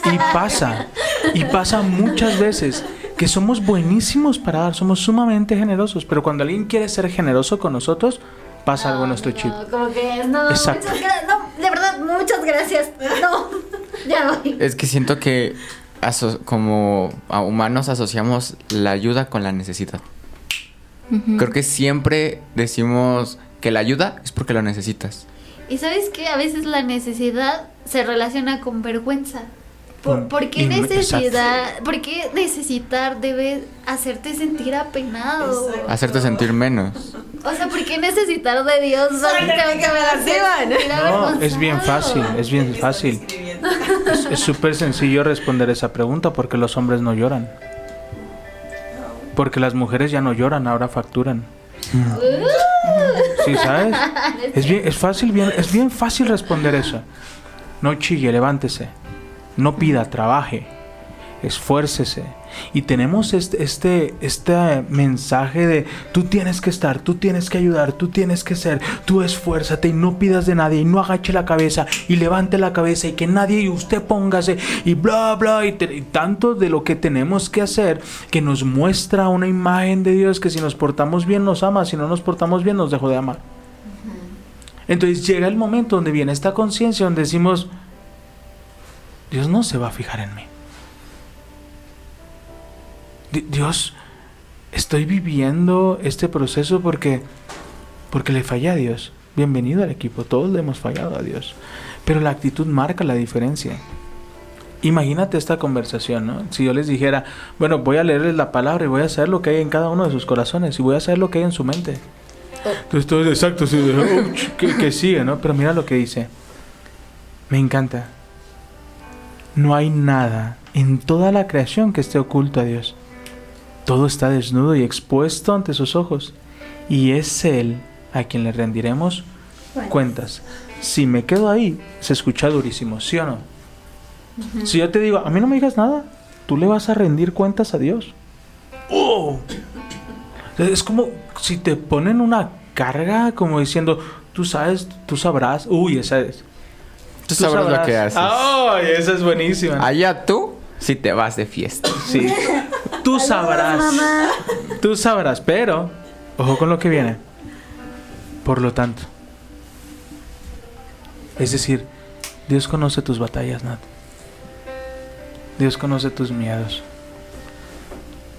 Y pasa, y pasa muchas veces que somos buenísimos para dar, somos sumamente generosos, pero cuando alguien quiere ser generoso con nosotros, pasa algo en nuestro chip. Como que no, Exacto. no, de verdad, muchas gracias. No, <laughs> ya voy. Es que siento que aso- como a humanos asociamos la ayuda con la necesidad. Creo que siempre decimos que la ayuda es porque lo necesitas. Y sabes que a veces la necesidad se relaciona con vergüenza. ¿Por, Mm, por qué necesidad? ¿Por qué necesitar debe hacerte sentir apenado? Exacto. Hacerte sentir menos. O sea, ¿por qué necesitar de Dios? Que me. No, es bien fácil, es bien fácil. Es súper sencillo responder esa pregunta porque los hombres no lloran. Porque las mujeres ya no lloran, ahora facturan. ¿Sí sabes? <laughs> Es bien, es fácil, bien, es bien fácil responder eso. No chille, levántese. No pida, trabaje. Esfuércese. Y tenemos este, este, este mensaje de tú tienes que estar, tú tienes que ayudar, tú tienes que ser, tú esfuérzate y no pidas de nadie y no agache la cabeza y levante la cabeza y que nadie y usted póngase y bla bla y, te- y tanto de lo que tenemos que hacer que nos muestra una imagen de Dios que si nos portamos bien nos ama, si no nos portamos bien nos dejó de amar. Entonces llega el momento donde viene esta conciencia donde decimos, Dios no se va a fijar en mí. Di- Dios, estoy viviendo este proceso porque, porque le fallé a Dios. Bienvenido al equipo, todos le hemos fallado a Dios. Pero la actitud marca la diferencia. Imagínate esta conversación, ¿no? Si yo les dijera, bueno, voy a leerles la palabra y voy a saber lo que hay en cada uno de sus corazones y voy a saber lo que hay en su mente. Entonces todo es exacto, sí, "Ouch", que, que sigue, ¿no? Pero mira lo que dice. Me encanta. No hay nada en toda la creación que esté oculto a Dios. Todo está desnudo y expuesto ante sus ojos. Y es Él a quien le rendiremos cuentas. Si me quedo ahí, se escucha durísimo, ¿sí o no? Si yo te digo, a mí no me digas nada, tú le vas a rendir cuentas a Dios. ¡Oh! Es como si te ponen una carga, como diciendo, tú sabes, tú sabrás. Uy, esa es. Tú sabrás lo que haces. ¡Ay, esa es buenísima! Allá tú, si te vas de fiesta. Sí. Tú sabrás. Tú sabrás, pero ojo con lo que viene. Por lo tanto. Es decir, Dios conoce tus batallas, Nat. Dios conoce tus miedos.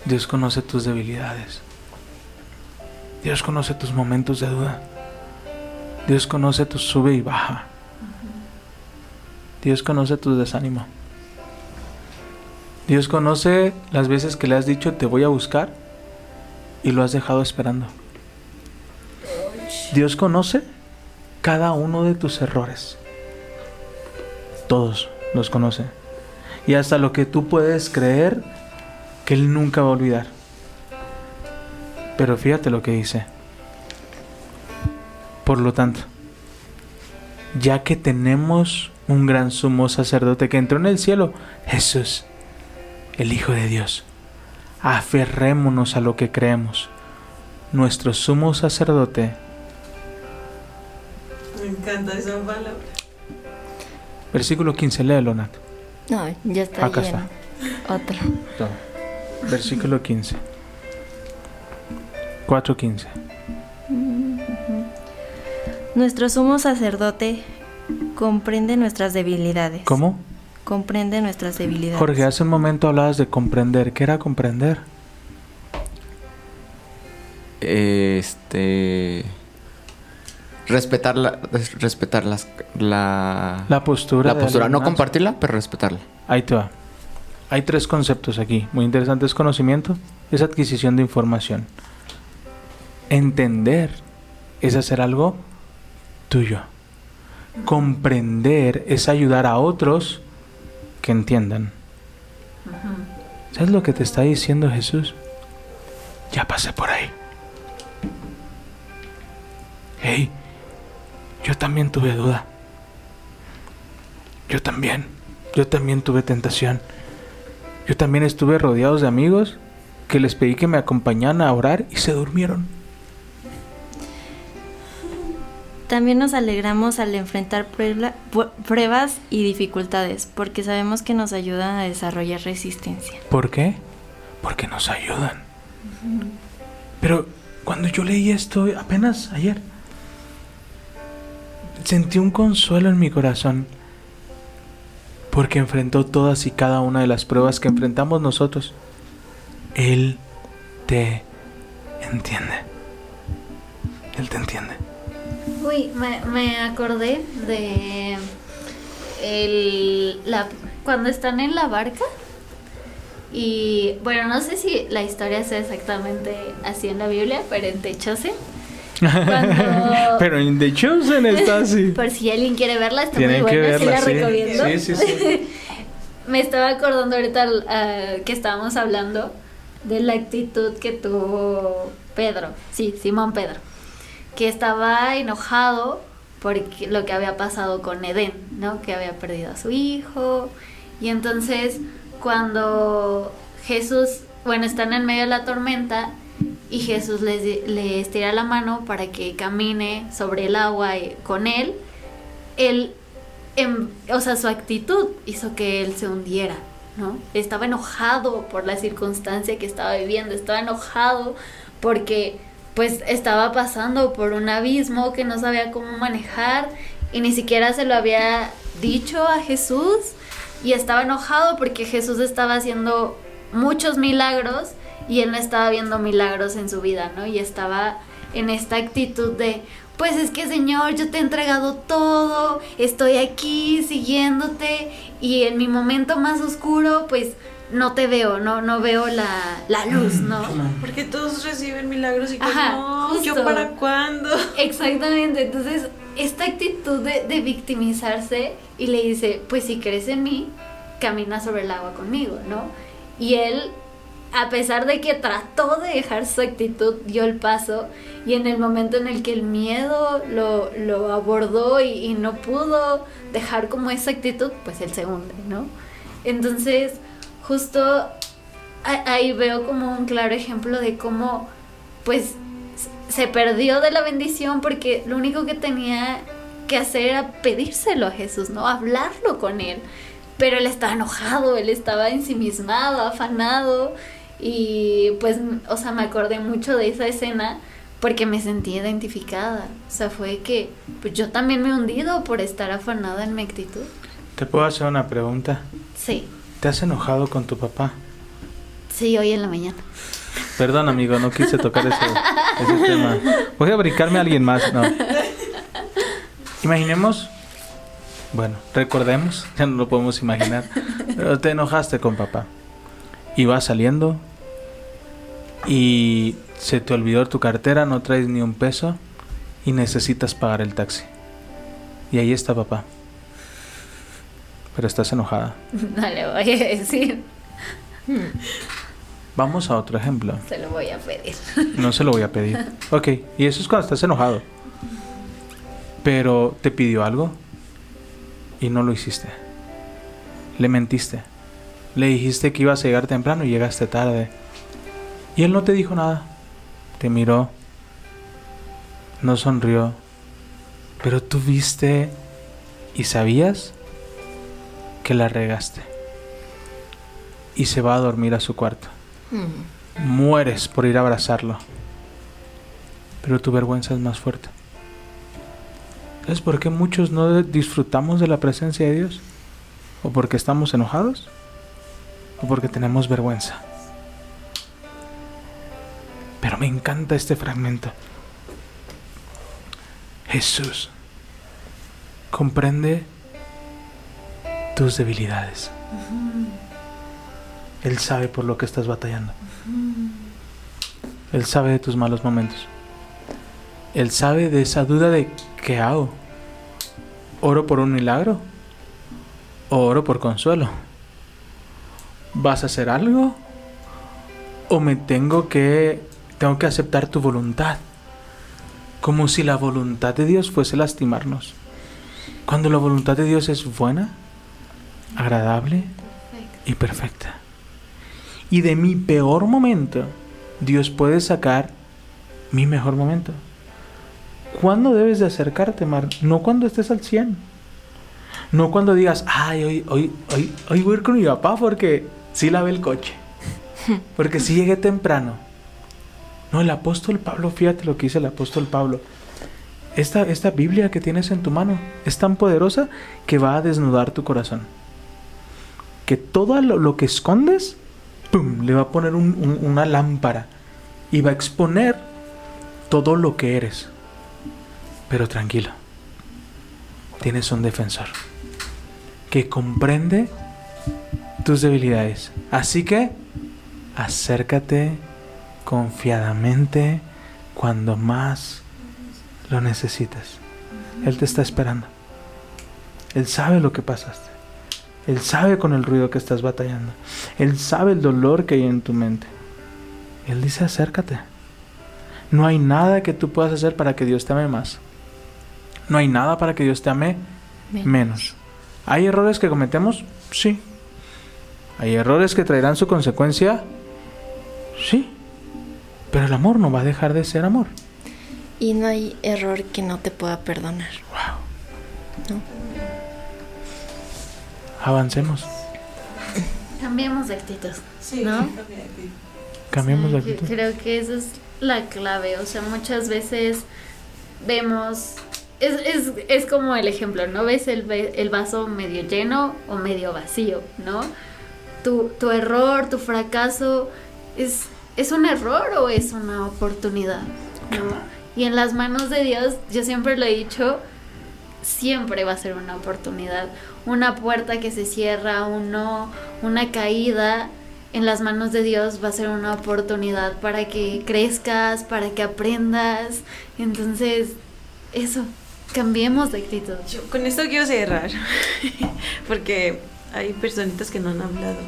Dios conoce tus debilidades. Dios conoce tus momentos de duda. Dios conoce tu sube y baja. Dios conoce tu desánimo. Dios conoce las veces que le has dicho te voy a buscar y lo has dejado esperando. Dios conoce cada uno de tus errores. Todos los conoce. Y hasta lo que tú puedes creer que Él nunca va a olvidar. Pero fíjate lo que dice. Por lo tanto, ya que tenemos un gran sumo sacerdote que entró en el cielo, Jesús, el Hijo de Dios. Aferrémonos a lo que creemos. Nuestro sumo sacerdote, Me encanta esa palabra. versículo 15, léelo, Nat. No, ya está Acá lleno. Otro. Toma. Versículo 15. 4.15. Nuestro sumo sacerdote comprende nuestras debilidades. ¿Cómo? Comprende nuestras debilidades. Jorge, hace un momento hablabas de comprender. ¿Qué era comprender? Este. Respetar la. Respetar las, la. La postura. la postura. No compartirla, pero respetarla. Ahí te va. Hay tres conceptos aquí. Muy interesante es conocimiento, es adquisición de información. Entender es hacer algo tuyo. Comprender es ayudar a otros que entiendan. ¿Sabes lo que te está diciendo Jesús? Ya pasé por ahí. Hey, yo también tuve duda. Yo también. Yo también tuve tentación. Yo también estuve rodeados de amigos que les pedí que me acompañaran a orar y se durmieron. También nos alegramos al enfrentar pruebas y dificultades, porque sabemos que nos ayudan a desarrollar resistencia. ¿Por qué? Porque nos ayudan. Pero cuando yo leí esto apenas ayer, sentí un consuelo en mi corazón. Porque enfrentó todas y cada una de las pruebas que enfrentamos nosotros. Él te entiende. Él te entiende. Uy, me, me acordé de el, la, cuando están en la barca. Y bueno, no sé si la historia sea exactamente así en la Biblia, pero en Techose. Cuando- <laughs> Pero en The Chosen está así. <laughs> Por si alguien quiere verla, está Tienen muy buena, sí verla, la sí. recomiendo. Sí, sí, sí. <laughs> Me estaba acordando ahorita ah, que estábamos hablando de la actitud que tuvo Pedro, sí, Simón Pedro, que estaba enojado por lo que había pasado con Edén, ¿no? Que había perdido a su hijo. Y entonces cuando Jesús, bueno, están en medio de la tormenta y Jesús les, les tira la mano para que camine sobre el agua y- con él, él, em- o sea, su actitud hizo que él se hundiera, ¿no? Estaba enojado por la circunstancia que estaba viviendo, estaba enojado porque pues estaba pasando por un abismo que no sabía cómo manejar y ni siquiera se lo había dicho a Jesús y estaba enojado porque Jesús estaba haciendo muchos milagros y él no estaba viendo milagros en su vida, ¿no? Y estaba en esta actitud de, pues es que Señor, yo te he entregado todo, estoy aquí siguiéndote y en mi momento más oscuro, pues no te veo, no, no veo la, la luz, ¿no? Porque todos reciben milagros y que Ajá, no, justo. yo para cuándo. Exactamente, entonces esta actitud de, de victimizarse y le dice, pues si crees en mí, camina sobre el agua conmigo, ¿no? Y él, a pesar de que trató de dejar su actitud, dio el paso y en el momento en el que el miedo lo, lo abordó y, y no pudo dejar como esa actitud, pues él se hunde, ¿no? Entonces, justo ahí veo como un claro ejemplo de cómo, pues, se perdió de la bendición porque lo único que tenía que hacer era pedírselo a Jesús, ¿no? Hablarlo con él. Pero él estaba enojado, él estaba ensimismado, afanado. Y pues, o sea, me acordé mucho de esa escena porque me sentí identificada. O sea, fue que pues yo también me he hundido por estar afanada en mi actitud. ¿Te puedo hacer una pregunta? Sí, ¿Te has enojado con tu papá? sí, hoy en la mañana. Perdón, amigo, no quise tocar ese, ese tema. Voy a brincarme a alguien más, no. Imaginemos, bueno, recordemos, ya no lo podemos imaginar, pero te enojaste con papá. Y vas saliendo y se te olvidó tu cartera, no traes ni un peso y necesitas pagar el taxi. Y ahí está papá. Pero estás enojada. <laughs> No le voy a decir, Vamos a otro ejemplo. se lo voy a pedir. <laughs> No se lo voy a pedir. Ok, y eso es cuando estás enojado. Pero te pidió algo y no lo hiciste. Le mentiste. Le dijiste que ibas a llegar temprano y llegaste tarde. Y él no te dijo nada. Te miró. No sonrió. Pero tú viste y sabías que la regaste. Y se va a dormir a su cuarto Mm. mueres por ir a abrazarlo. Pero tu vergüenza es más fuerte. ¿Sabes por qué muchos no disfrutamos de la presencia de Dios? ¿O porque estamos enojados? ¿O porque tenemos vergüenza? Pero me encanta este fragmento. Jesús comprende tus debilidades. Él sabe por lo que estás batallando. Él sabe de tus malos momentos. Él sabe de esa duda de ¿qué hago? ¿Oro por un milagro? ¿O oro por consuelo? ¿Vas a hacer algo? ¿O me tengo que tengo que aceptar tu voluntad? Como si la voluntad de Dios fuese lastimarnos. Cuando la voluntad de Dios es buena, agradable y perfecta. Y de mi peor momento, Dios puede sacar mi mejor momento. ¿Cuándo debes de acercarte, Mar? No cuando estés al 100. No cuando digas, ay, hoy, hoy, hoy, hoy voy a ir con mi papá porque sí lavé el coche. <laughs> Porque sí llegué temprano. No, el apóstol Pablo, fíjate lo que dice el apóstol Pablo. Esta, esta Biblia que tienes en tu mano es tan poderosa que va a desnudar tu corazón. Que todo lo, que escondes, le va a poner un- un- una lámpara y va a exponer todo lo que eres. Pero tranquilo, tienes un defensor que comprende tus debilidades. Así que acércate confiadamente cuando más lo necesites. Él te está esperando. Él sabe lo que pasaste. Él sabe con el ruido que estás batallando. Él sabe el dolor que hay en tu mente. Él dice acércate. No hay nada que tú puedas hacer para que Dios te ame más. No hay nada para que Dios te ame Menos. menos. ¿Hay errores que cometemos? Sí. ¿Hay errores que traerán su consecuencia? Sí. Pero el amor no va a dejar de ser amor. Y no hay error que no te pueda perdonar. Avancemos. Cambiemos de actitud. Sí, ¿No? Cambiemos de actitud. Creo que esa es la clave. O sea, muchas veces vemos. Es, es, es como el ejemplo, ¿no? Ves el, ve- el vaso medio lleno o medio vacío, ¿no? Tu, tu error, tu fracaso, ¿es, ¿es un error o es una oportunidad? ¿no? Y en las manos de Dios, yo siempre lo he dicho, siempre va a ser una oportunidad. Una puerta que se cierra, un no, una caída, en las manos de Dios va a ser una oportunidad para que crezcas, para que aprendas. Entonces, eso, cambiemos de actitud. Yo con esto quiero cerrar, <laughs> porque hay personitas que no han hablado.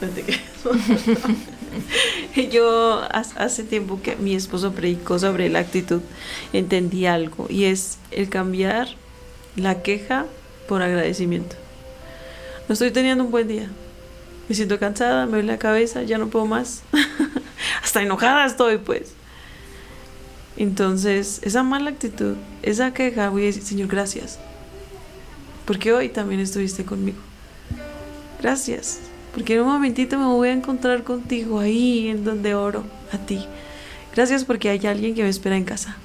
No te. <laughs> <laughs> Yo hace tiempo que mi esposo predicó sobre la actitud, entendí algo y es el cambiar la queja por agradecimiento. No estoy teniendo un buen día. Me siento cansada, me duele la cabeza, ya no puedo más. <laughs> Hasta enojada estoy, pues. Entonces, esa mala actitud, esa queja, voy a decir, Señor, gracias. Porque hoy también estuviste conmigo. Gracias. Porque en un momentito me voy a encontrar contigo ahí en donde oro a ti. Gracias porque hay alguien que me espera en casa.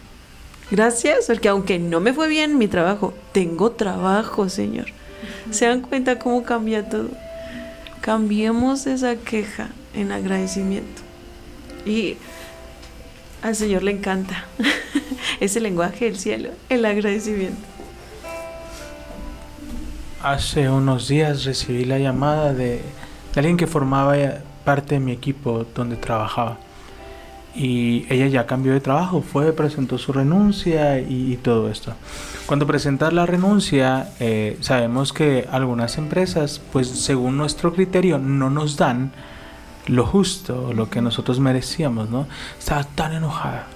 Gracias porque aunque no me fue bien mi trabajo, tengo trabajo, Señor. ¿Se dan cuenta cómo cambia todo? Cambiemos esa queja en agradecimiento. Y al Señor le encanta. <laughs> es el lenguaje del cielo, el agradecimiento. Hace unos días recibí la llamada de alguien que formaba ya parte de mi equipo donde trabajaba. Y ella ya cambió de trabajo, fue, presentó su renuncia y, y todo esto. Cuando presentas la renuncia, eh, sabemos que algunas empresas, pues según nuestro criterio, no nos dan lo justo, lo que nosotros merecíamos, ¿no? Estaba tan enojada.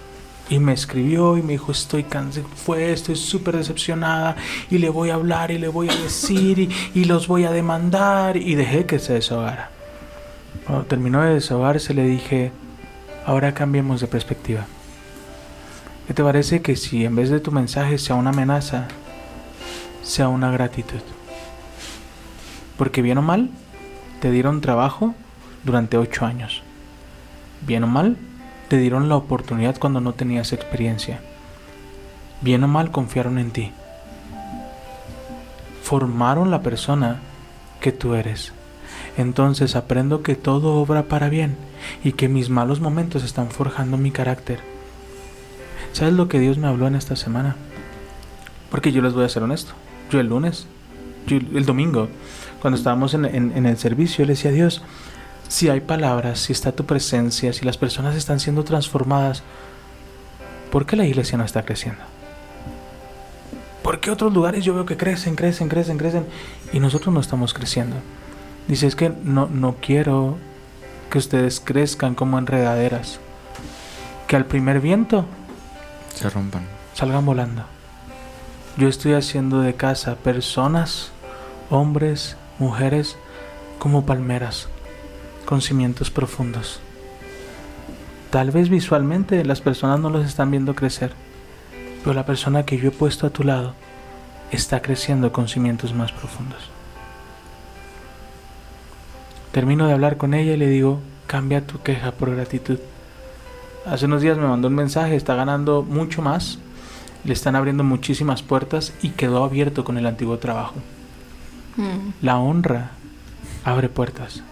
Y me escribió y me dijo, estoy cansada, fue, estoy súper decepcionada y le voy a hablar y le voy a decir y, y los voy a demandar y dejé que se desahogara. Cuando terminó de desahogarse le dije, ahora cambiemos de perspectiva. ¿Qué te parece que si en vez de tu mensaje sea una amenaza, sea una gratitud? Porque bien o mal, te dieron trabajo durante ocho años. Bien o mal, te dieron la oportunidad cuando no tenías experiencia. Bien o mal confiaron en ti. Formaron la persona que tú eres. Entonces aprendo que todo obra para bien y que mis malos momentos están forjando mi carácter. ¿Sabes lo que Dios me habló en esta semana? Porque yo les voy a ser honesto. Yo el lunes, yo el domingo, cuando estábamos en, en- el servicio, le decía a Dios, si hay palabras, si está tu presencia, si las personas están siendo transformadas, ¿por qué la iglesia no está creciendo? ¿Por qué otros lugares yo veo que crecen, crecen, crecen, crecen y nosotros no estamos creciendo? Dice, es que no, no quiero que ustedes crezcan como enredaderas, que al primer viento Se rompan. salgan volando. Yo estoy haciendo de casa personas, hombres, mujeres, como palmeras, con cimientos profundos. Tal vez visualmente las personas no los están viendo crecer, pero la persona que yo he puesto a tu lado está creciendo con cimientos más profundos. Termino de hablar con ella y le digo, cambia tu queja por gratitud. Hace unos días me mandó un mensaje, está ganando mucho más, le están abriendo muchísimas puertas y quedó abierto con el antiguo trabajo. Mm. La honra abre puertas,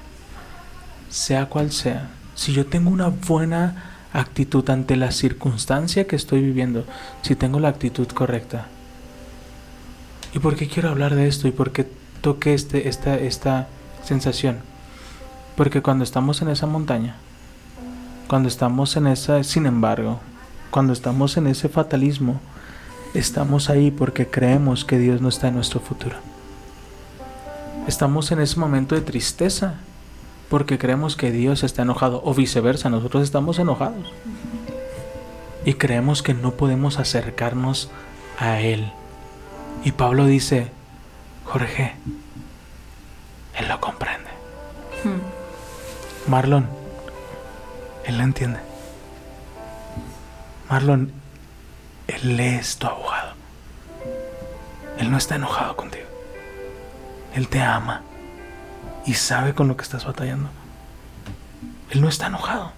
sea cual sea. Si yo tengo una buena actitud ante la circunstancia que estoy viviendo, si tengo la actitud correcta. ¿Y por qué quiero hablar de esto? ¿Y por qué toqué este, esta, esta sensación? Porque cuando estamos en esa montaña, cuando estamos en esa, sin embargo, cuando estamos en ese fatalismo, estamos ahí porque creemos que Dios no está en nuestro futuro. Estamos en ese momento de tristeza porque creemos que Dios está enojado o viceversa, nosotros estamos enojados. Y creemos que no podemos acercarnos a Él. Y Pablo dice, Jorge, Él lo comprende. Mm. Marlon, Él lo entiende. Marlon, Él es tu abogado. Él no está enojado contigo. Él te ama y sabe con lo que estás batallando. Él no está enojado.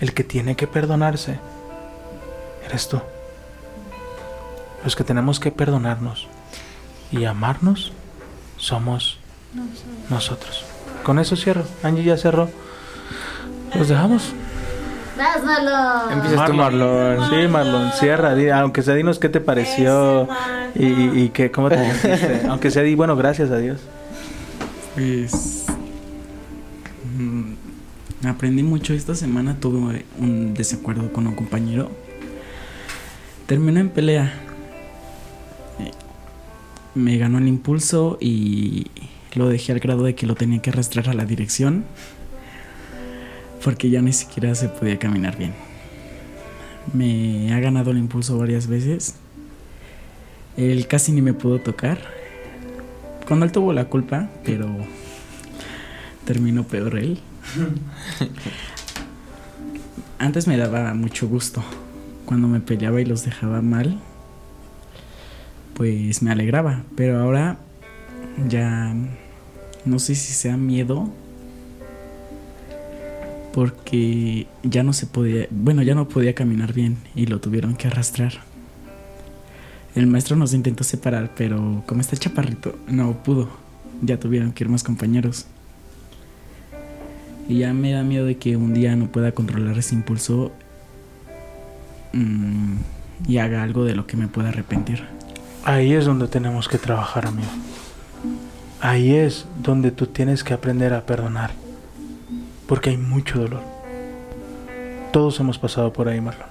El que tiene que perdonarse eres tú. Los que tenemos que perdonarnos y amarnos somos nosotros. Con eso cierro. Angie ya cerró. Los dejamos. Vas, Marlon. Empiezas tú, Marlon. Sí, Marlon, cierra. di- aunque sea, dinos qué te pareció y, y, y que, cómo te <laughs> sentiste. aunque sea, di, bueno, gracias a Dios. Pues. mm, aprendí mucho esta semana. Tuve un desacuerdo con un compañero. Terminó en pelea. Eh, Me ganó el impulso y lo dejé al grado de que lo tenía que arrastrar a la dirección. Porque ya ni siquiera se podía caminar bien. Me ha ganado el impulso varias veces. Él casi ni me pudo tocar. Cuando él tuvo la culpa, pero terminó peor él. Antes me daba mucho gusto. Cuando me peleaba y los dejaba mal, pues me alegraba. Pero ahora ya no sé si sea miedo. Porque ya no se podía, bueno, ya no podía caminar bien y lo tuvieron que arrastrar. El maestro nos intentó separar, pero como está chaparrito, no pudo. Ya tuvieron que ir más compañeros. Y ya me da miedo de que un día no pueda controlar ese impulso mm, y haga algo de lo que me pueda arrepentir. Ahí es donde tenemos que trabajar, amigo. Ahí es donde tú tienes que aprender a perdonar. Porque hay mucho dolor. Todos hemos pasado por ahí, Marlon.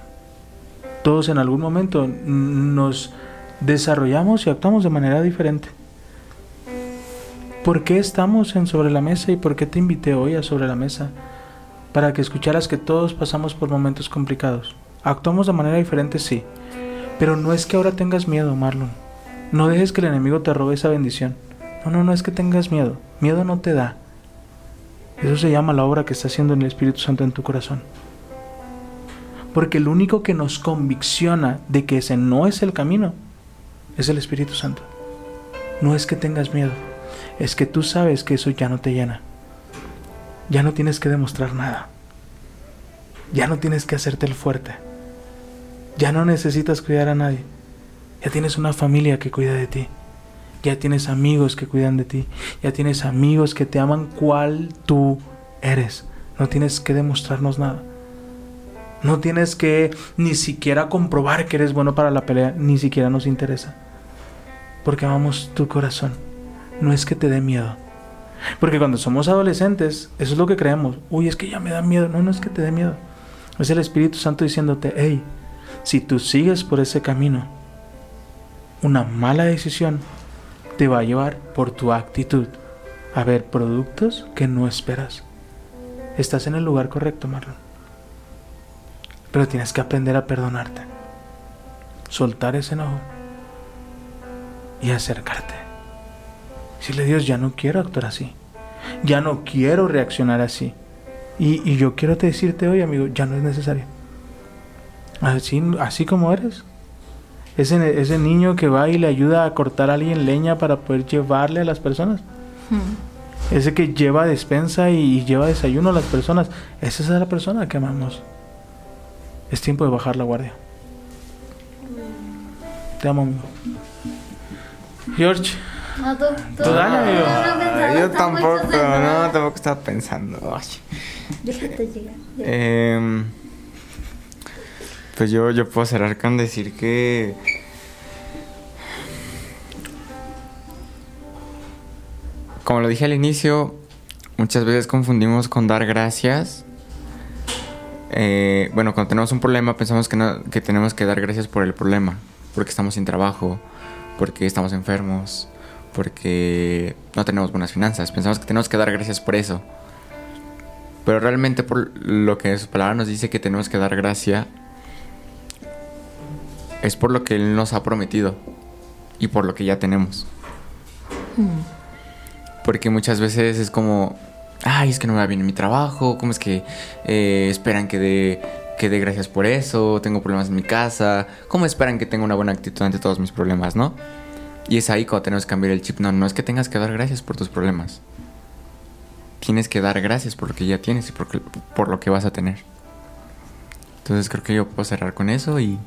Todos en algún momento nos desarrollamos y actuamos de manera diferente. ¿Por qué estamos en Sobre la Mesa y por qué te invité hoy a Sobre la Mesa? Para que escucharas que todos pasamos por momentos complicados. Actuamos de manera diferente, sí. Pero no es que ahora tengas miedo, Marlon. No dejes que el enemigo te robe esa bendición. No, no, no es que tengas miedo. Miedo no te da. Eso se llama la obra que está haciendo el Espíritu Santo en tu corazón. Porque el único que nos convicciona de que ese no es el camino es el Espíritu Santo. No es que tengas miedo, es que tú sabes que eso ya no te llena. Ya no tienes que demostrar nada. Ya no tienes que hacerte el fuerte. Ya no necesitas cuidar a nadie. Ya tienes una familia que cuida de ti. Ya tienes amigos que cuidan de ti. Ya tienes amigos que te aman cual tú eres. No tienes que demostrarnos nada. No tienes que ni siquiera comprobar que eres bueno para la pelea. Ni siquiera nos interesa. Porque amamos tu corazón. No es que te dé miedo. Porque cuando somos adolescentes, eso es lo que creemos. Uy, es que ya me da miedo. No, no es que te dé miedo. Es el Espíritu Santo diciéndote, hey, si tú sigues por ese camino, una mala decisión te va a llevar por tu actitud a ver productos que no esperas. Estás en el lugar correcto, Marlon. Pero tienes que aprender a perdonarte, soltar ese enojo y acercarte. Decirle, Dios, ya no quiero actuar así. Ya no quiero reaccionar así. Y, y yo quiero te decirte hoy, amigo, ya no es necesario. Así, así como eres, Ese, ese niño que va y le ayuda a cortar a alguien leña para poder llevarle a las personas. Hmm. Ese que lleva despensa y lleva desayuno a las personas. Esa es la persona que amamos. Es tiempo de bajar la guardia. Te amo, amigo. George, No, tú, tú. Tú dale, amigo. No, no, pensaba, yo tampoco, no, tampoco estaba pensando. Ay. Déjate llegar. Em, pues yo, yo puedo cerrar con decir que. Como lo dije al inicio, muchas veces confundimos con dar gracias. Eh, bueno, cuando tenemos un problema pensamos que, no- que tenemos que dar gracias por el problema, porque estamos sin trabajo, porque estamos enfermos, porque no tenemos buenas finanzas. Pensamos que tenemos que dar gracias por eso. Pero realmente por lo que su palabra nos dice que tenemos que dar gracia es por lo que Él nos ha prometido y por lo que ya tenemos. Porque muchas veces es como, ay, es que no me va bien en mi trabajo, ¿cómo es que eh, esperan que dé que dé gracias por eso? Tengo problemas en mi casa, ¿cómo esperan que tenga una buena actitud ante todos mis problemas, no? Y es ahí cuando tenemos que cambiar el chip. No, no es que tengas que dar gracias por tus problemas tienes que dar gracias por lo que ya tienes y por, por lo que vas a tener. Entonces creo que yo puedo cerrar con eso y...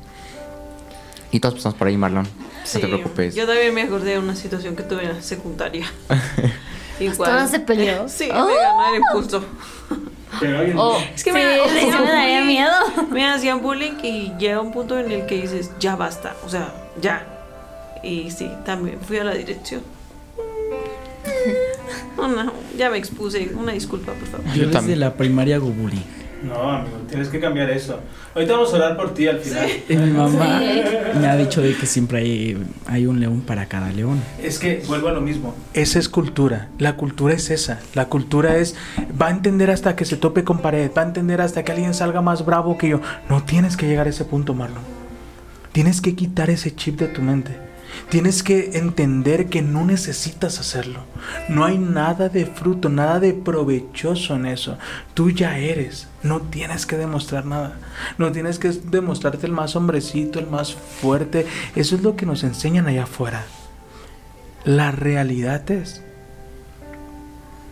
Y todos pasamos por ahí, Marlon. Sí, no te preocupes. Yo también me acordé de una situación que tuve en la secundaria. <laughs> Igual. ¿Todas se peleó? Sí, Oh. me ganó el impulso. Oh, Es que sí, me, da- sí hacían me daría bullying, miedo. Me hacían bullying y llega un punto en el que dices, ya basta, o sea, ya. Y sí, también fui a la dirección. <laughs> No, ya me expuse. Una disculpa, por favor. Yo, Yo desde también. la primaria hago bullying. No, amigo, tienes que cambiar eso. Ahorita vamos a orar por ti al final. Mi mamá Sí. me ha dicho de que siempre hay, hay un león para cada león. Es que vuelvo a lo mismo. Esa es cultura. La cultura es esa. La cultura es. Va a entender hasta que se tope con pared. Va a entender hasta que alguien salga más bravo que yo. No tienes que llegar a ese punto, Marlon. Tienes que quitar ese chip de tu mente. Tienes que entender que no necesitas hacerlo. No hay nada de fruto, nada de provechoso en eso. Tú ya eres. No tienes que demostrar nada. No tienes que demostrarte el más hombrecito, el más fuerte. Eso es lo que nos enseñan allá afuera. La realidad es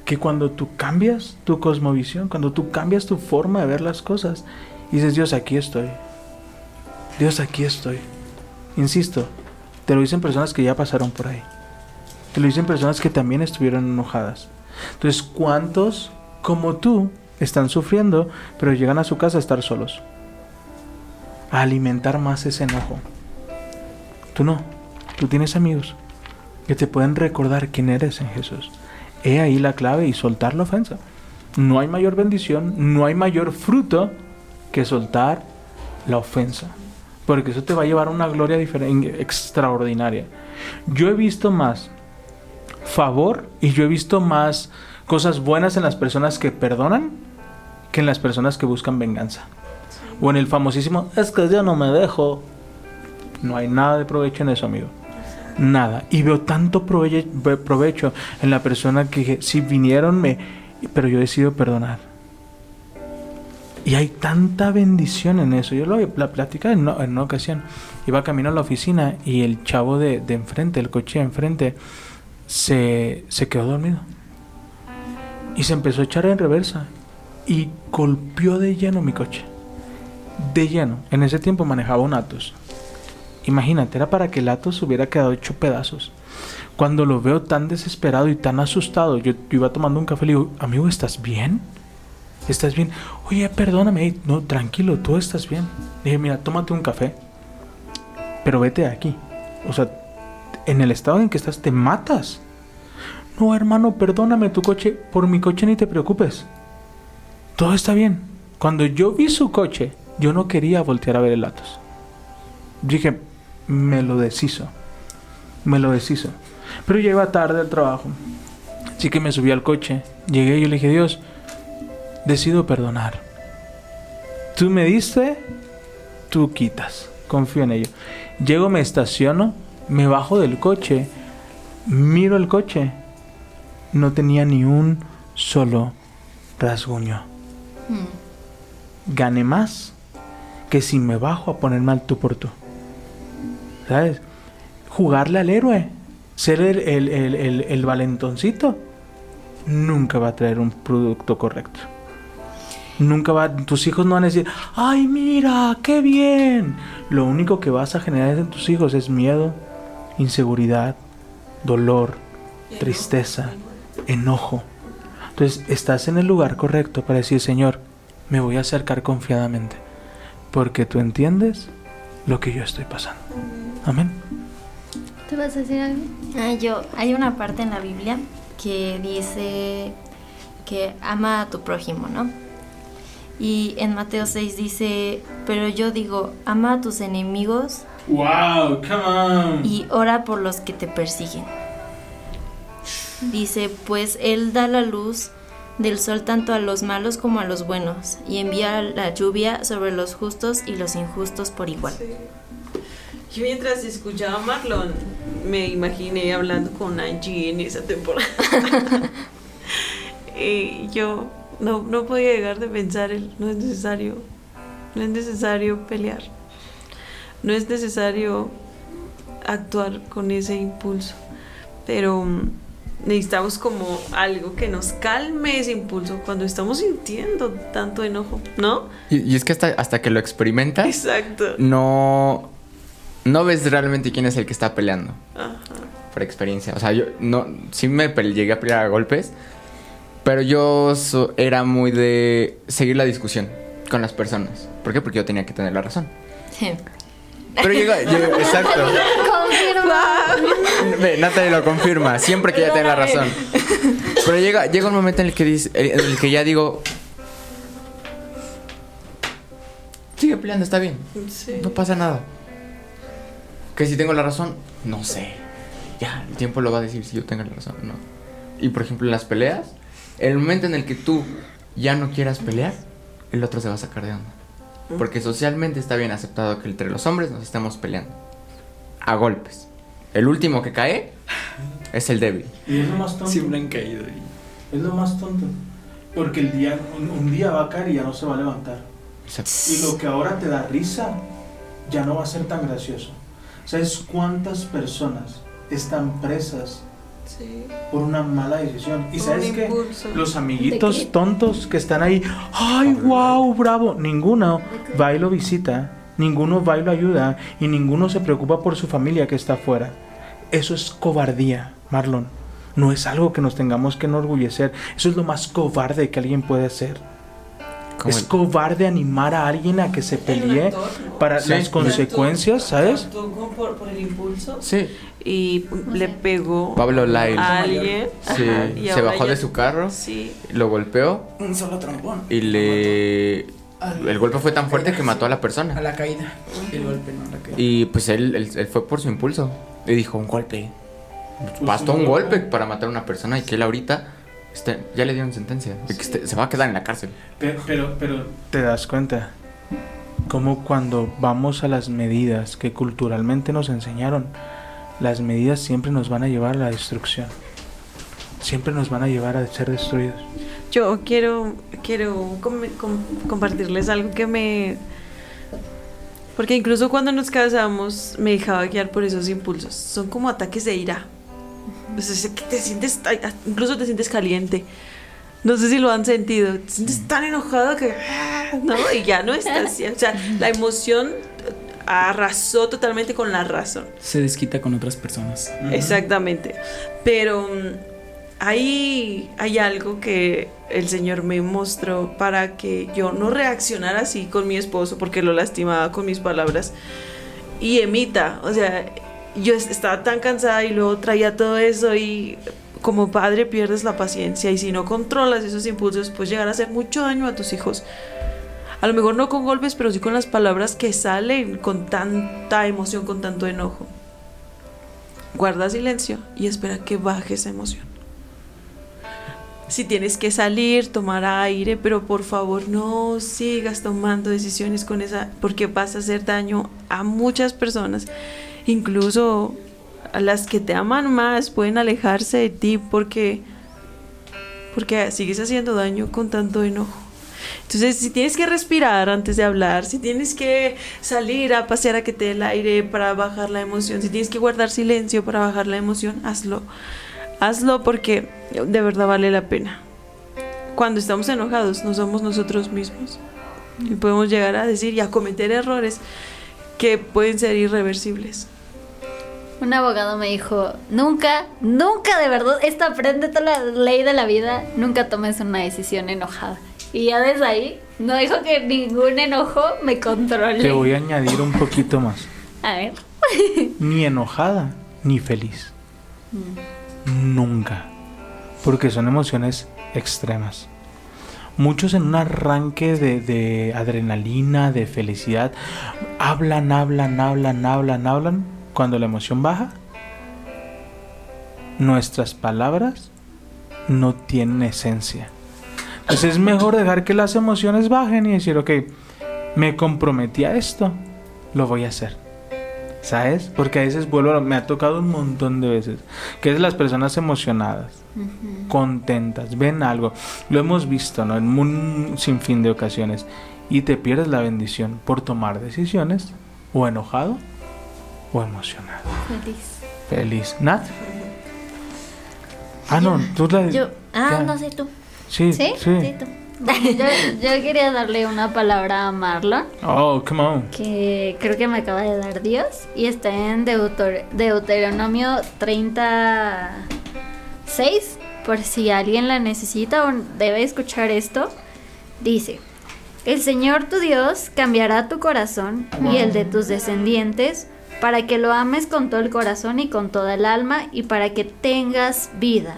que cuando tú cambias tu cosmovisión, cuando tú cambias tu forma de ver las cosas, dices, Dios, aquí estoy. Dios, aquí estoy. Insisto, te lo dicen personas que ya pasaron por ahí. Te lo dicen personas que también estuvieron enojadas. Entonces, ¿cuántos como tú están sufriendo, pero llegan a su casa a estar solos? A alimentar más ese enojo. Tú no. Tú tienes amigos que te pueden recordar quién eres en Jesús. He ahí la clave y soltar la ofensa. No hay mayor bendición, no hay mayor fruto que soltar la ofensa. Porque eso te va a llevar a una gloria extraordinaria. Yo he visto más favor y yo he visto más cosas buenas en las personas que perdonan que en las personas que buscan venganza. O en el famosísimo, es que yo no me dejo. No hay nada de provecho en eso, amigo. Nada. Y veo tanto prove- provecho en la persona que si vinieron, me, pero yo decido perdonar. Y hay tanta bendición en eso. Yo lo la platicé en, en una ocasión. Iba camino a la oficina y el chavo de, de enfrente, el coche de enfrente, se, se quedó dormido. Y se empezó a echar en reversa. Y golpeó de lleno mi coche. De lleno. En ese tiempo manejaba un Atos. Imagínate, era para que el Atos hubiera quedado hecho pedazos. Cuando lo veo tan desesperado y tan asustado, yo, iba tomando un café y le digo, amigo, ¿estás bien? ¿Estás bien? Oye, perdóname. No, tranquilo, tú estás bien. Le dije, mira, tómate un café. Pero vete de aquí. O sea, en el estado en que estás, te matas. No, hermano, perdóname tu coche. Por mi coche ni te preocupes. Todo está bien. Cuando yo vi su coche, yo no quería voltear a ver el Atos. Dije, me lo deshizo. Me lo deshizo. Pero ya iba tarde al trabajo. Así que me subí al coche. Llegué y yo le dije, Dios, decido perdonar. Tú me diste, tú quitas. Confío en ello. Llego, me estaciono, me bajo del coche, miro el coche. No tenía ni un solo rasguño. Gané más que si me bajo a ponerme al tú por tú. ¿sabes? Jugarle al héroe, ser el, el, el, el, el valentoncito, nunca va a traer un producto correcto. Nunca va, tus hijos no van a decir, ay mira, qué bien. Lo único que vas a generar en tus hijos es miedo, inseguridad, dolor, tristeza, enojo. Entonces estás en el lugar correcto para decir, Señor, me voy a acercar confiadamente, porque tú entiendes lo que yo estoy pasando. Amén. ¿Te vas a decir algo? Ah, yo, hay una parte en la Biblia que dice que ama a tu prójimo, ¿no? Y en Mateo 6 dice, pero yo digo, ama a tus enemigos Wow, come on. y ora por los que te persiguen. Dice, pues Él da la luz del sol tanto a los malos como a los buenos, y envía la lluvia sobre los justos y los injustos por igual. Yo mientras escuchaba a Marlon, me imaginé hablando con Angie en esa temporada. y <laughs> yo no, no podía llegar de pensar, el, no es necesario, no es necesario pelear, no es necesario actuar con ese impulso, pero mm, necesitamos como algo que nos calme ese impulso cuando estamos sintiendo tanto enojo, ¿no? Y, y es que hasta, hasta que lo experimentas, Exacto. no, no ves realmente quién es el que está peleando. Ajá. Por experiencia. O sea, yo no, sí me llegué a pelear a golpes, pero yo so- era muy de seguir la discusión con las personas. ¿Por qué? Porque yo tenía que tener la razón. <laughs> Pero llega, llega- exacto. Ve, Natalie lo confirma, siempre que ella tiene la razón. Pero llega, llega un momento en el que dice, en el que ya digo, sigue peleando, está bien, Sí. no pasa nada. Que si tengo la razón, no sé. Ya, el tiempo lo va a decir si yo tengo la razón o no. Y por ejemplo, en las peleas, el momento en el que tú ya no quieras pelear, el otro se va a sacar de onda. Porque socialmente está bien aceptado que entre los hombres nos estemos peleando. A golpes. El último que cae es el débil. Y es lo más tonto. Siempre han caído ahí. Es lo más tonto. Porque el día, un, un día va a caer y ya no se va a levantar. Exacto. Y lo que ahora te da risa ya no va a ser tan gracioso. ¿Sabes cuántas personas están presas Sí. por una mala decisión? ¿Y sabes impulso. Los amiguitos tontos que están ahí, ¡ay, wow, bravo! Ninguno va y lo visita, ninguno va y lo ayuda y ninguno se preocupa por su familia que está afuera. Eso es cobardía, Marlon. No es algo que nos tengamos que enorgullecer. Eso es lo más cobarde que alguien puede hacer. Como Es el- cobarde animar a alguien a que se pelee para Sí. las consecuencias, ¿sabes? Por, por el impulso Sí, y le pegó Pablo Lyle. a alguien. Sí, ajá, y se bajó ya- de su carro, Sí. lo golpeó Un solo trombón. y le... Al- El golpe fue tan fuerte que mató a la A persona. la caída. El golpe, no la caída. Y pues él, él, él fue por su impulso. Y dijo, un golpe. Bastó un golpe para matar a una persona y que él ahorita este, ya le dieron sentencia. que este- se va a quedar en la cárcel. Pero, pero, pero te das cuenta como cuando vamos a las medidas que culturalmente nos enseñaron, las medidas siempre nos van a llevar a la destrucción. Siempre nos van a llevar a ser destruidos. Yo quiero, quiero com- com- compartirles algo que me... Porque incluso cuando nos casamos me dejaba guiar por esos impulsos. Son como ataques de ira. O sea, que te sientes, ah, incluso te sientes caliente. No sé si lo han sentido. Te sientes tan enojado que... ¿No? Y ya no estás... O sea, la emoción arrasó totalmente con la razón. Se desquita con otras personas. Exactamente. Pero mm, hay, algo que el Señor me mostró para que yo no reaccionara así con mi esposo porque lo lastimaba con mis palabras y emita. O sea, yo es- estaba tan cansada y luego traía todo eso y como padre pierdes la paciencia y si no controlas esos impulsos pues llegar a hacer mucho daño a tus hijos. A lo mejor no con golpes, pero sí con las palabras que salen con tanta emoción, con tanto enojo guarda silencio y espera que baje esa emoción. Si tienes que salir, tomar aire, pero por favor no sigas tomando decisiones con esa, porque vas a hacer daño a muchas personas, incluso a las que te aman más pueden alejarse de ti porque porque sigues haciendo daño con tanto enojo. Entonces, si tienes que respirar antes de hablar, si tienes que salir a pasear a que te dé el aire para bajar la emoción, si tienes que guardar silencio para bajar la emoción, hazlo. Hazlo porque de verdad vale la pena. Cuando estamos enojados, no somos nosotros mismos. Y podemos llegar a decir y a cometer errores que pueden ser irreversibles. Un abogado me dijo, nunca, nunca de verdad, esto aprende toda la ley de la vida, nunca tomes una decisión enojada. Y ya desde ahí, no dijo que ningún enojo me controle. Te voy a añadir un poquito más. <laughs> A ver. Ni enojada, ni feliz. Nunca. Porque son emociones extremas. Muchos en un arranque de, adrenalina, de felicidad, hablan, hablan, hablan, hablan, hablan. Cuando la emoción baja, nuestras palabras no tienen esencia. Entonces es mejor dejar que las emociones bajen y decir, ok, me comprometí a esto, lo voy a hacer. ¿Sabes? Porque a veces vuelvo, a- me ha tocado un montón de veces, que es las personas emocionadas, contentas, ven algo, lo hemos visto, ¿no? En un sinfín de ocasiones, y te pierdes la bendición por tomar decisiones, o enojado, o emocionado. Feliz. Feliz. Nat. Ah, no, tú la... Yo, ah, no sé tú. Sí, ¿Sí? sí. Sí, tú. Yo, yo quería darle una palabra a Marlon, Oh, come on. que creo que me acaba de dar Dios, y está en Deuter- Deuteronomio 36, por si alguien la necesita o debe escuchar esto. Dice, el Señor tu Dios cambiará tu corazón y el de tus descendientes para que lo ames con todo el corazón y con toda el alma y para que tengas vida.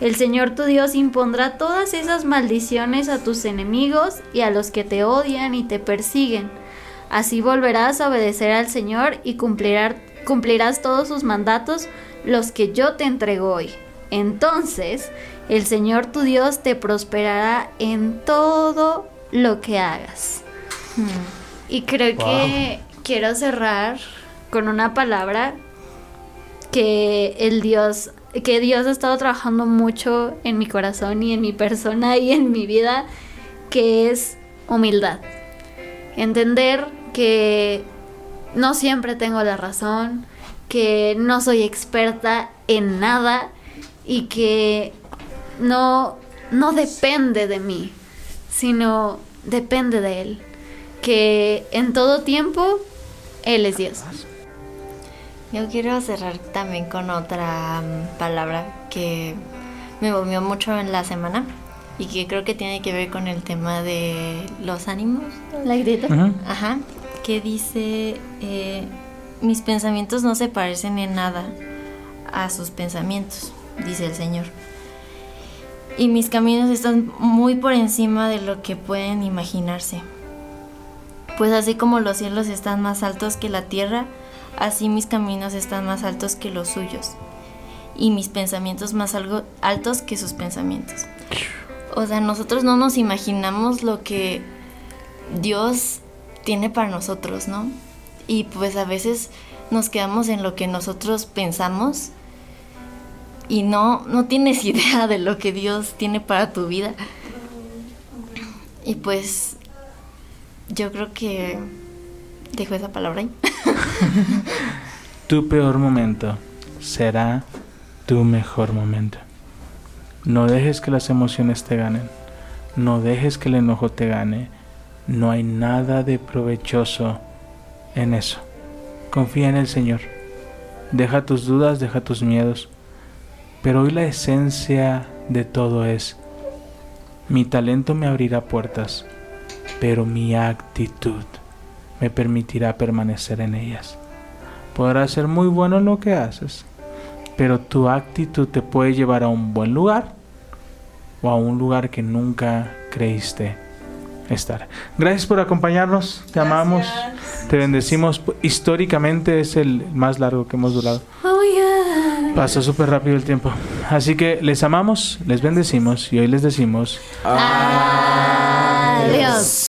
El Señor tu Dios impondrá todas esas maldiciones a tus enemigos y a los que te odian y te persiguen. Así volverás a obedecer al Señor y cumplirá- cumplirás todos sus mandatos, los que yo te entrego hoy. Entonces, el Señor tu Dios te prosperará en todo lo que hagas. Y creo que quiero cerrar con una palabra que el Dios, que Dios ha estado trabajando mucho en mi corazón y en mi persona y en mi vida, que es humildad. Entender que no siempre tengo la razón, que no soy experta en nada y que no, no depende de mí, sino depende de Él. Que en todo tiempo Él es Dios. Yo quiero cerrar también con otra mm, palabra que me movió mucho en la semana y que creo que tiene que ver con el tema de los ánimos. La grita. Ujú. Ajá, que dice, eh, mis pensamientos no se parecen en nada a sus pensamientos, dice el Señor. Y mis caminos están muy por encima de lo que pueden imaginarse. Pues así como los cielos están más altos que la tierra, así mis caminos están más altos que los suyos. Y mis pensamientos más algo altos que sus pensamientos. O sea, nosotros no nos imaginamos lo que Dios tiene para nosotros, ¿no? Y pues a veces nos quedamos en lo que nosotros pensamos y no, no tienes <laughs> idea de lo que Dios tiene para tu vida. Y pues yo creo que dejo esa palabra ahí. Tu peor momento será tu mejor momento. No dejes que las emociones te ganen. No dejes que el enojo te gane. No hay nada de provechoso en eso. Confía en el Señor. Deja tus dudas, deja tus miedos. Pero hoy la esencia de todo es, mi talento me abrirá puertas, pero mi actitud me permitirá permanecer en ellas. Podrás ser muy bueno en lo que haces, pero tu actitud te puede llevar a un buen lugar o a un lugar que nunca creíste estar. Gracias por acompañarnos, te amamos, te bendecimos. Históricamente es el más largo que hemos durado. Oh, yeah. Pasó súper rápido el tiempo. Así que les amamos, les bendecimos y hoy les decimos... Adiós.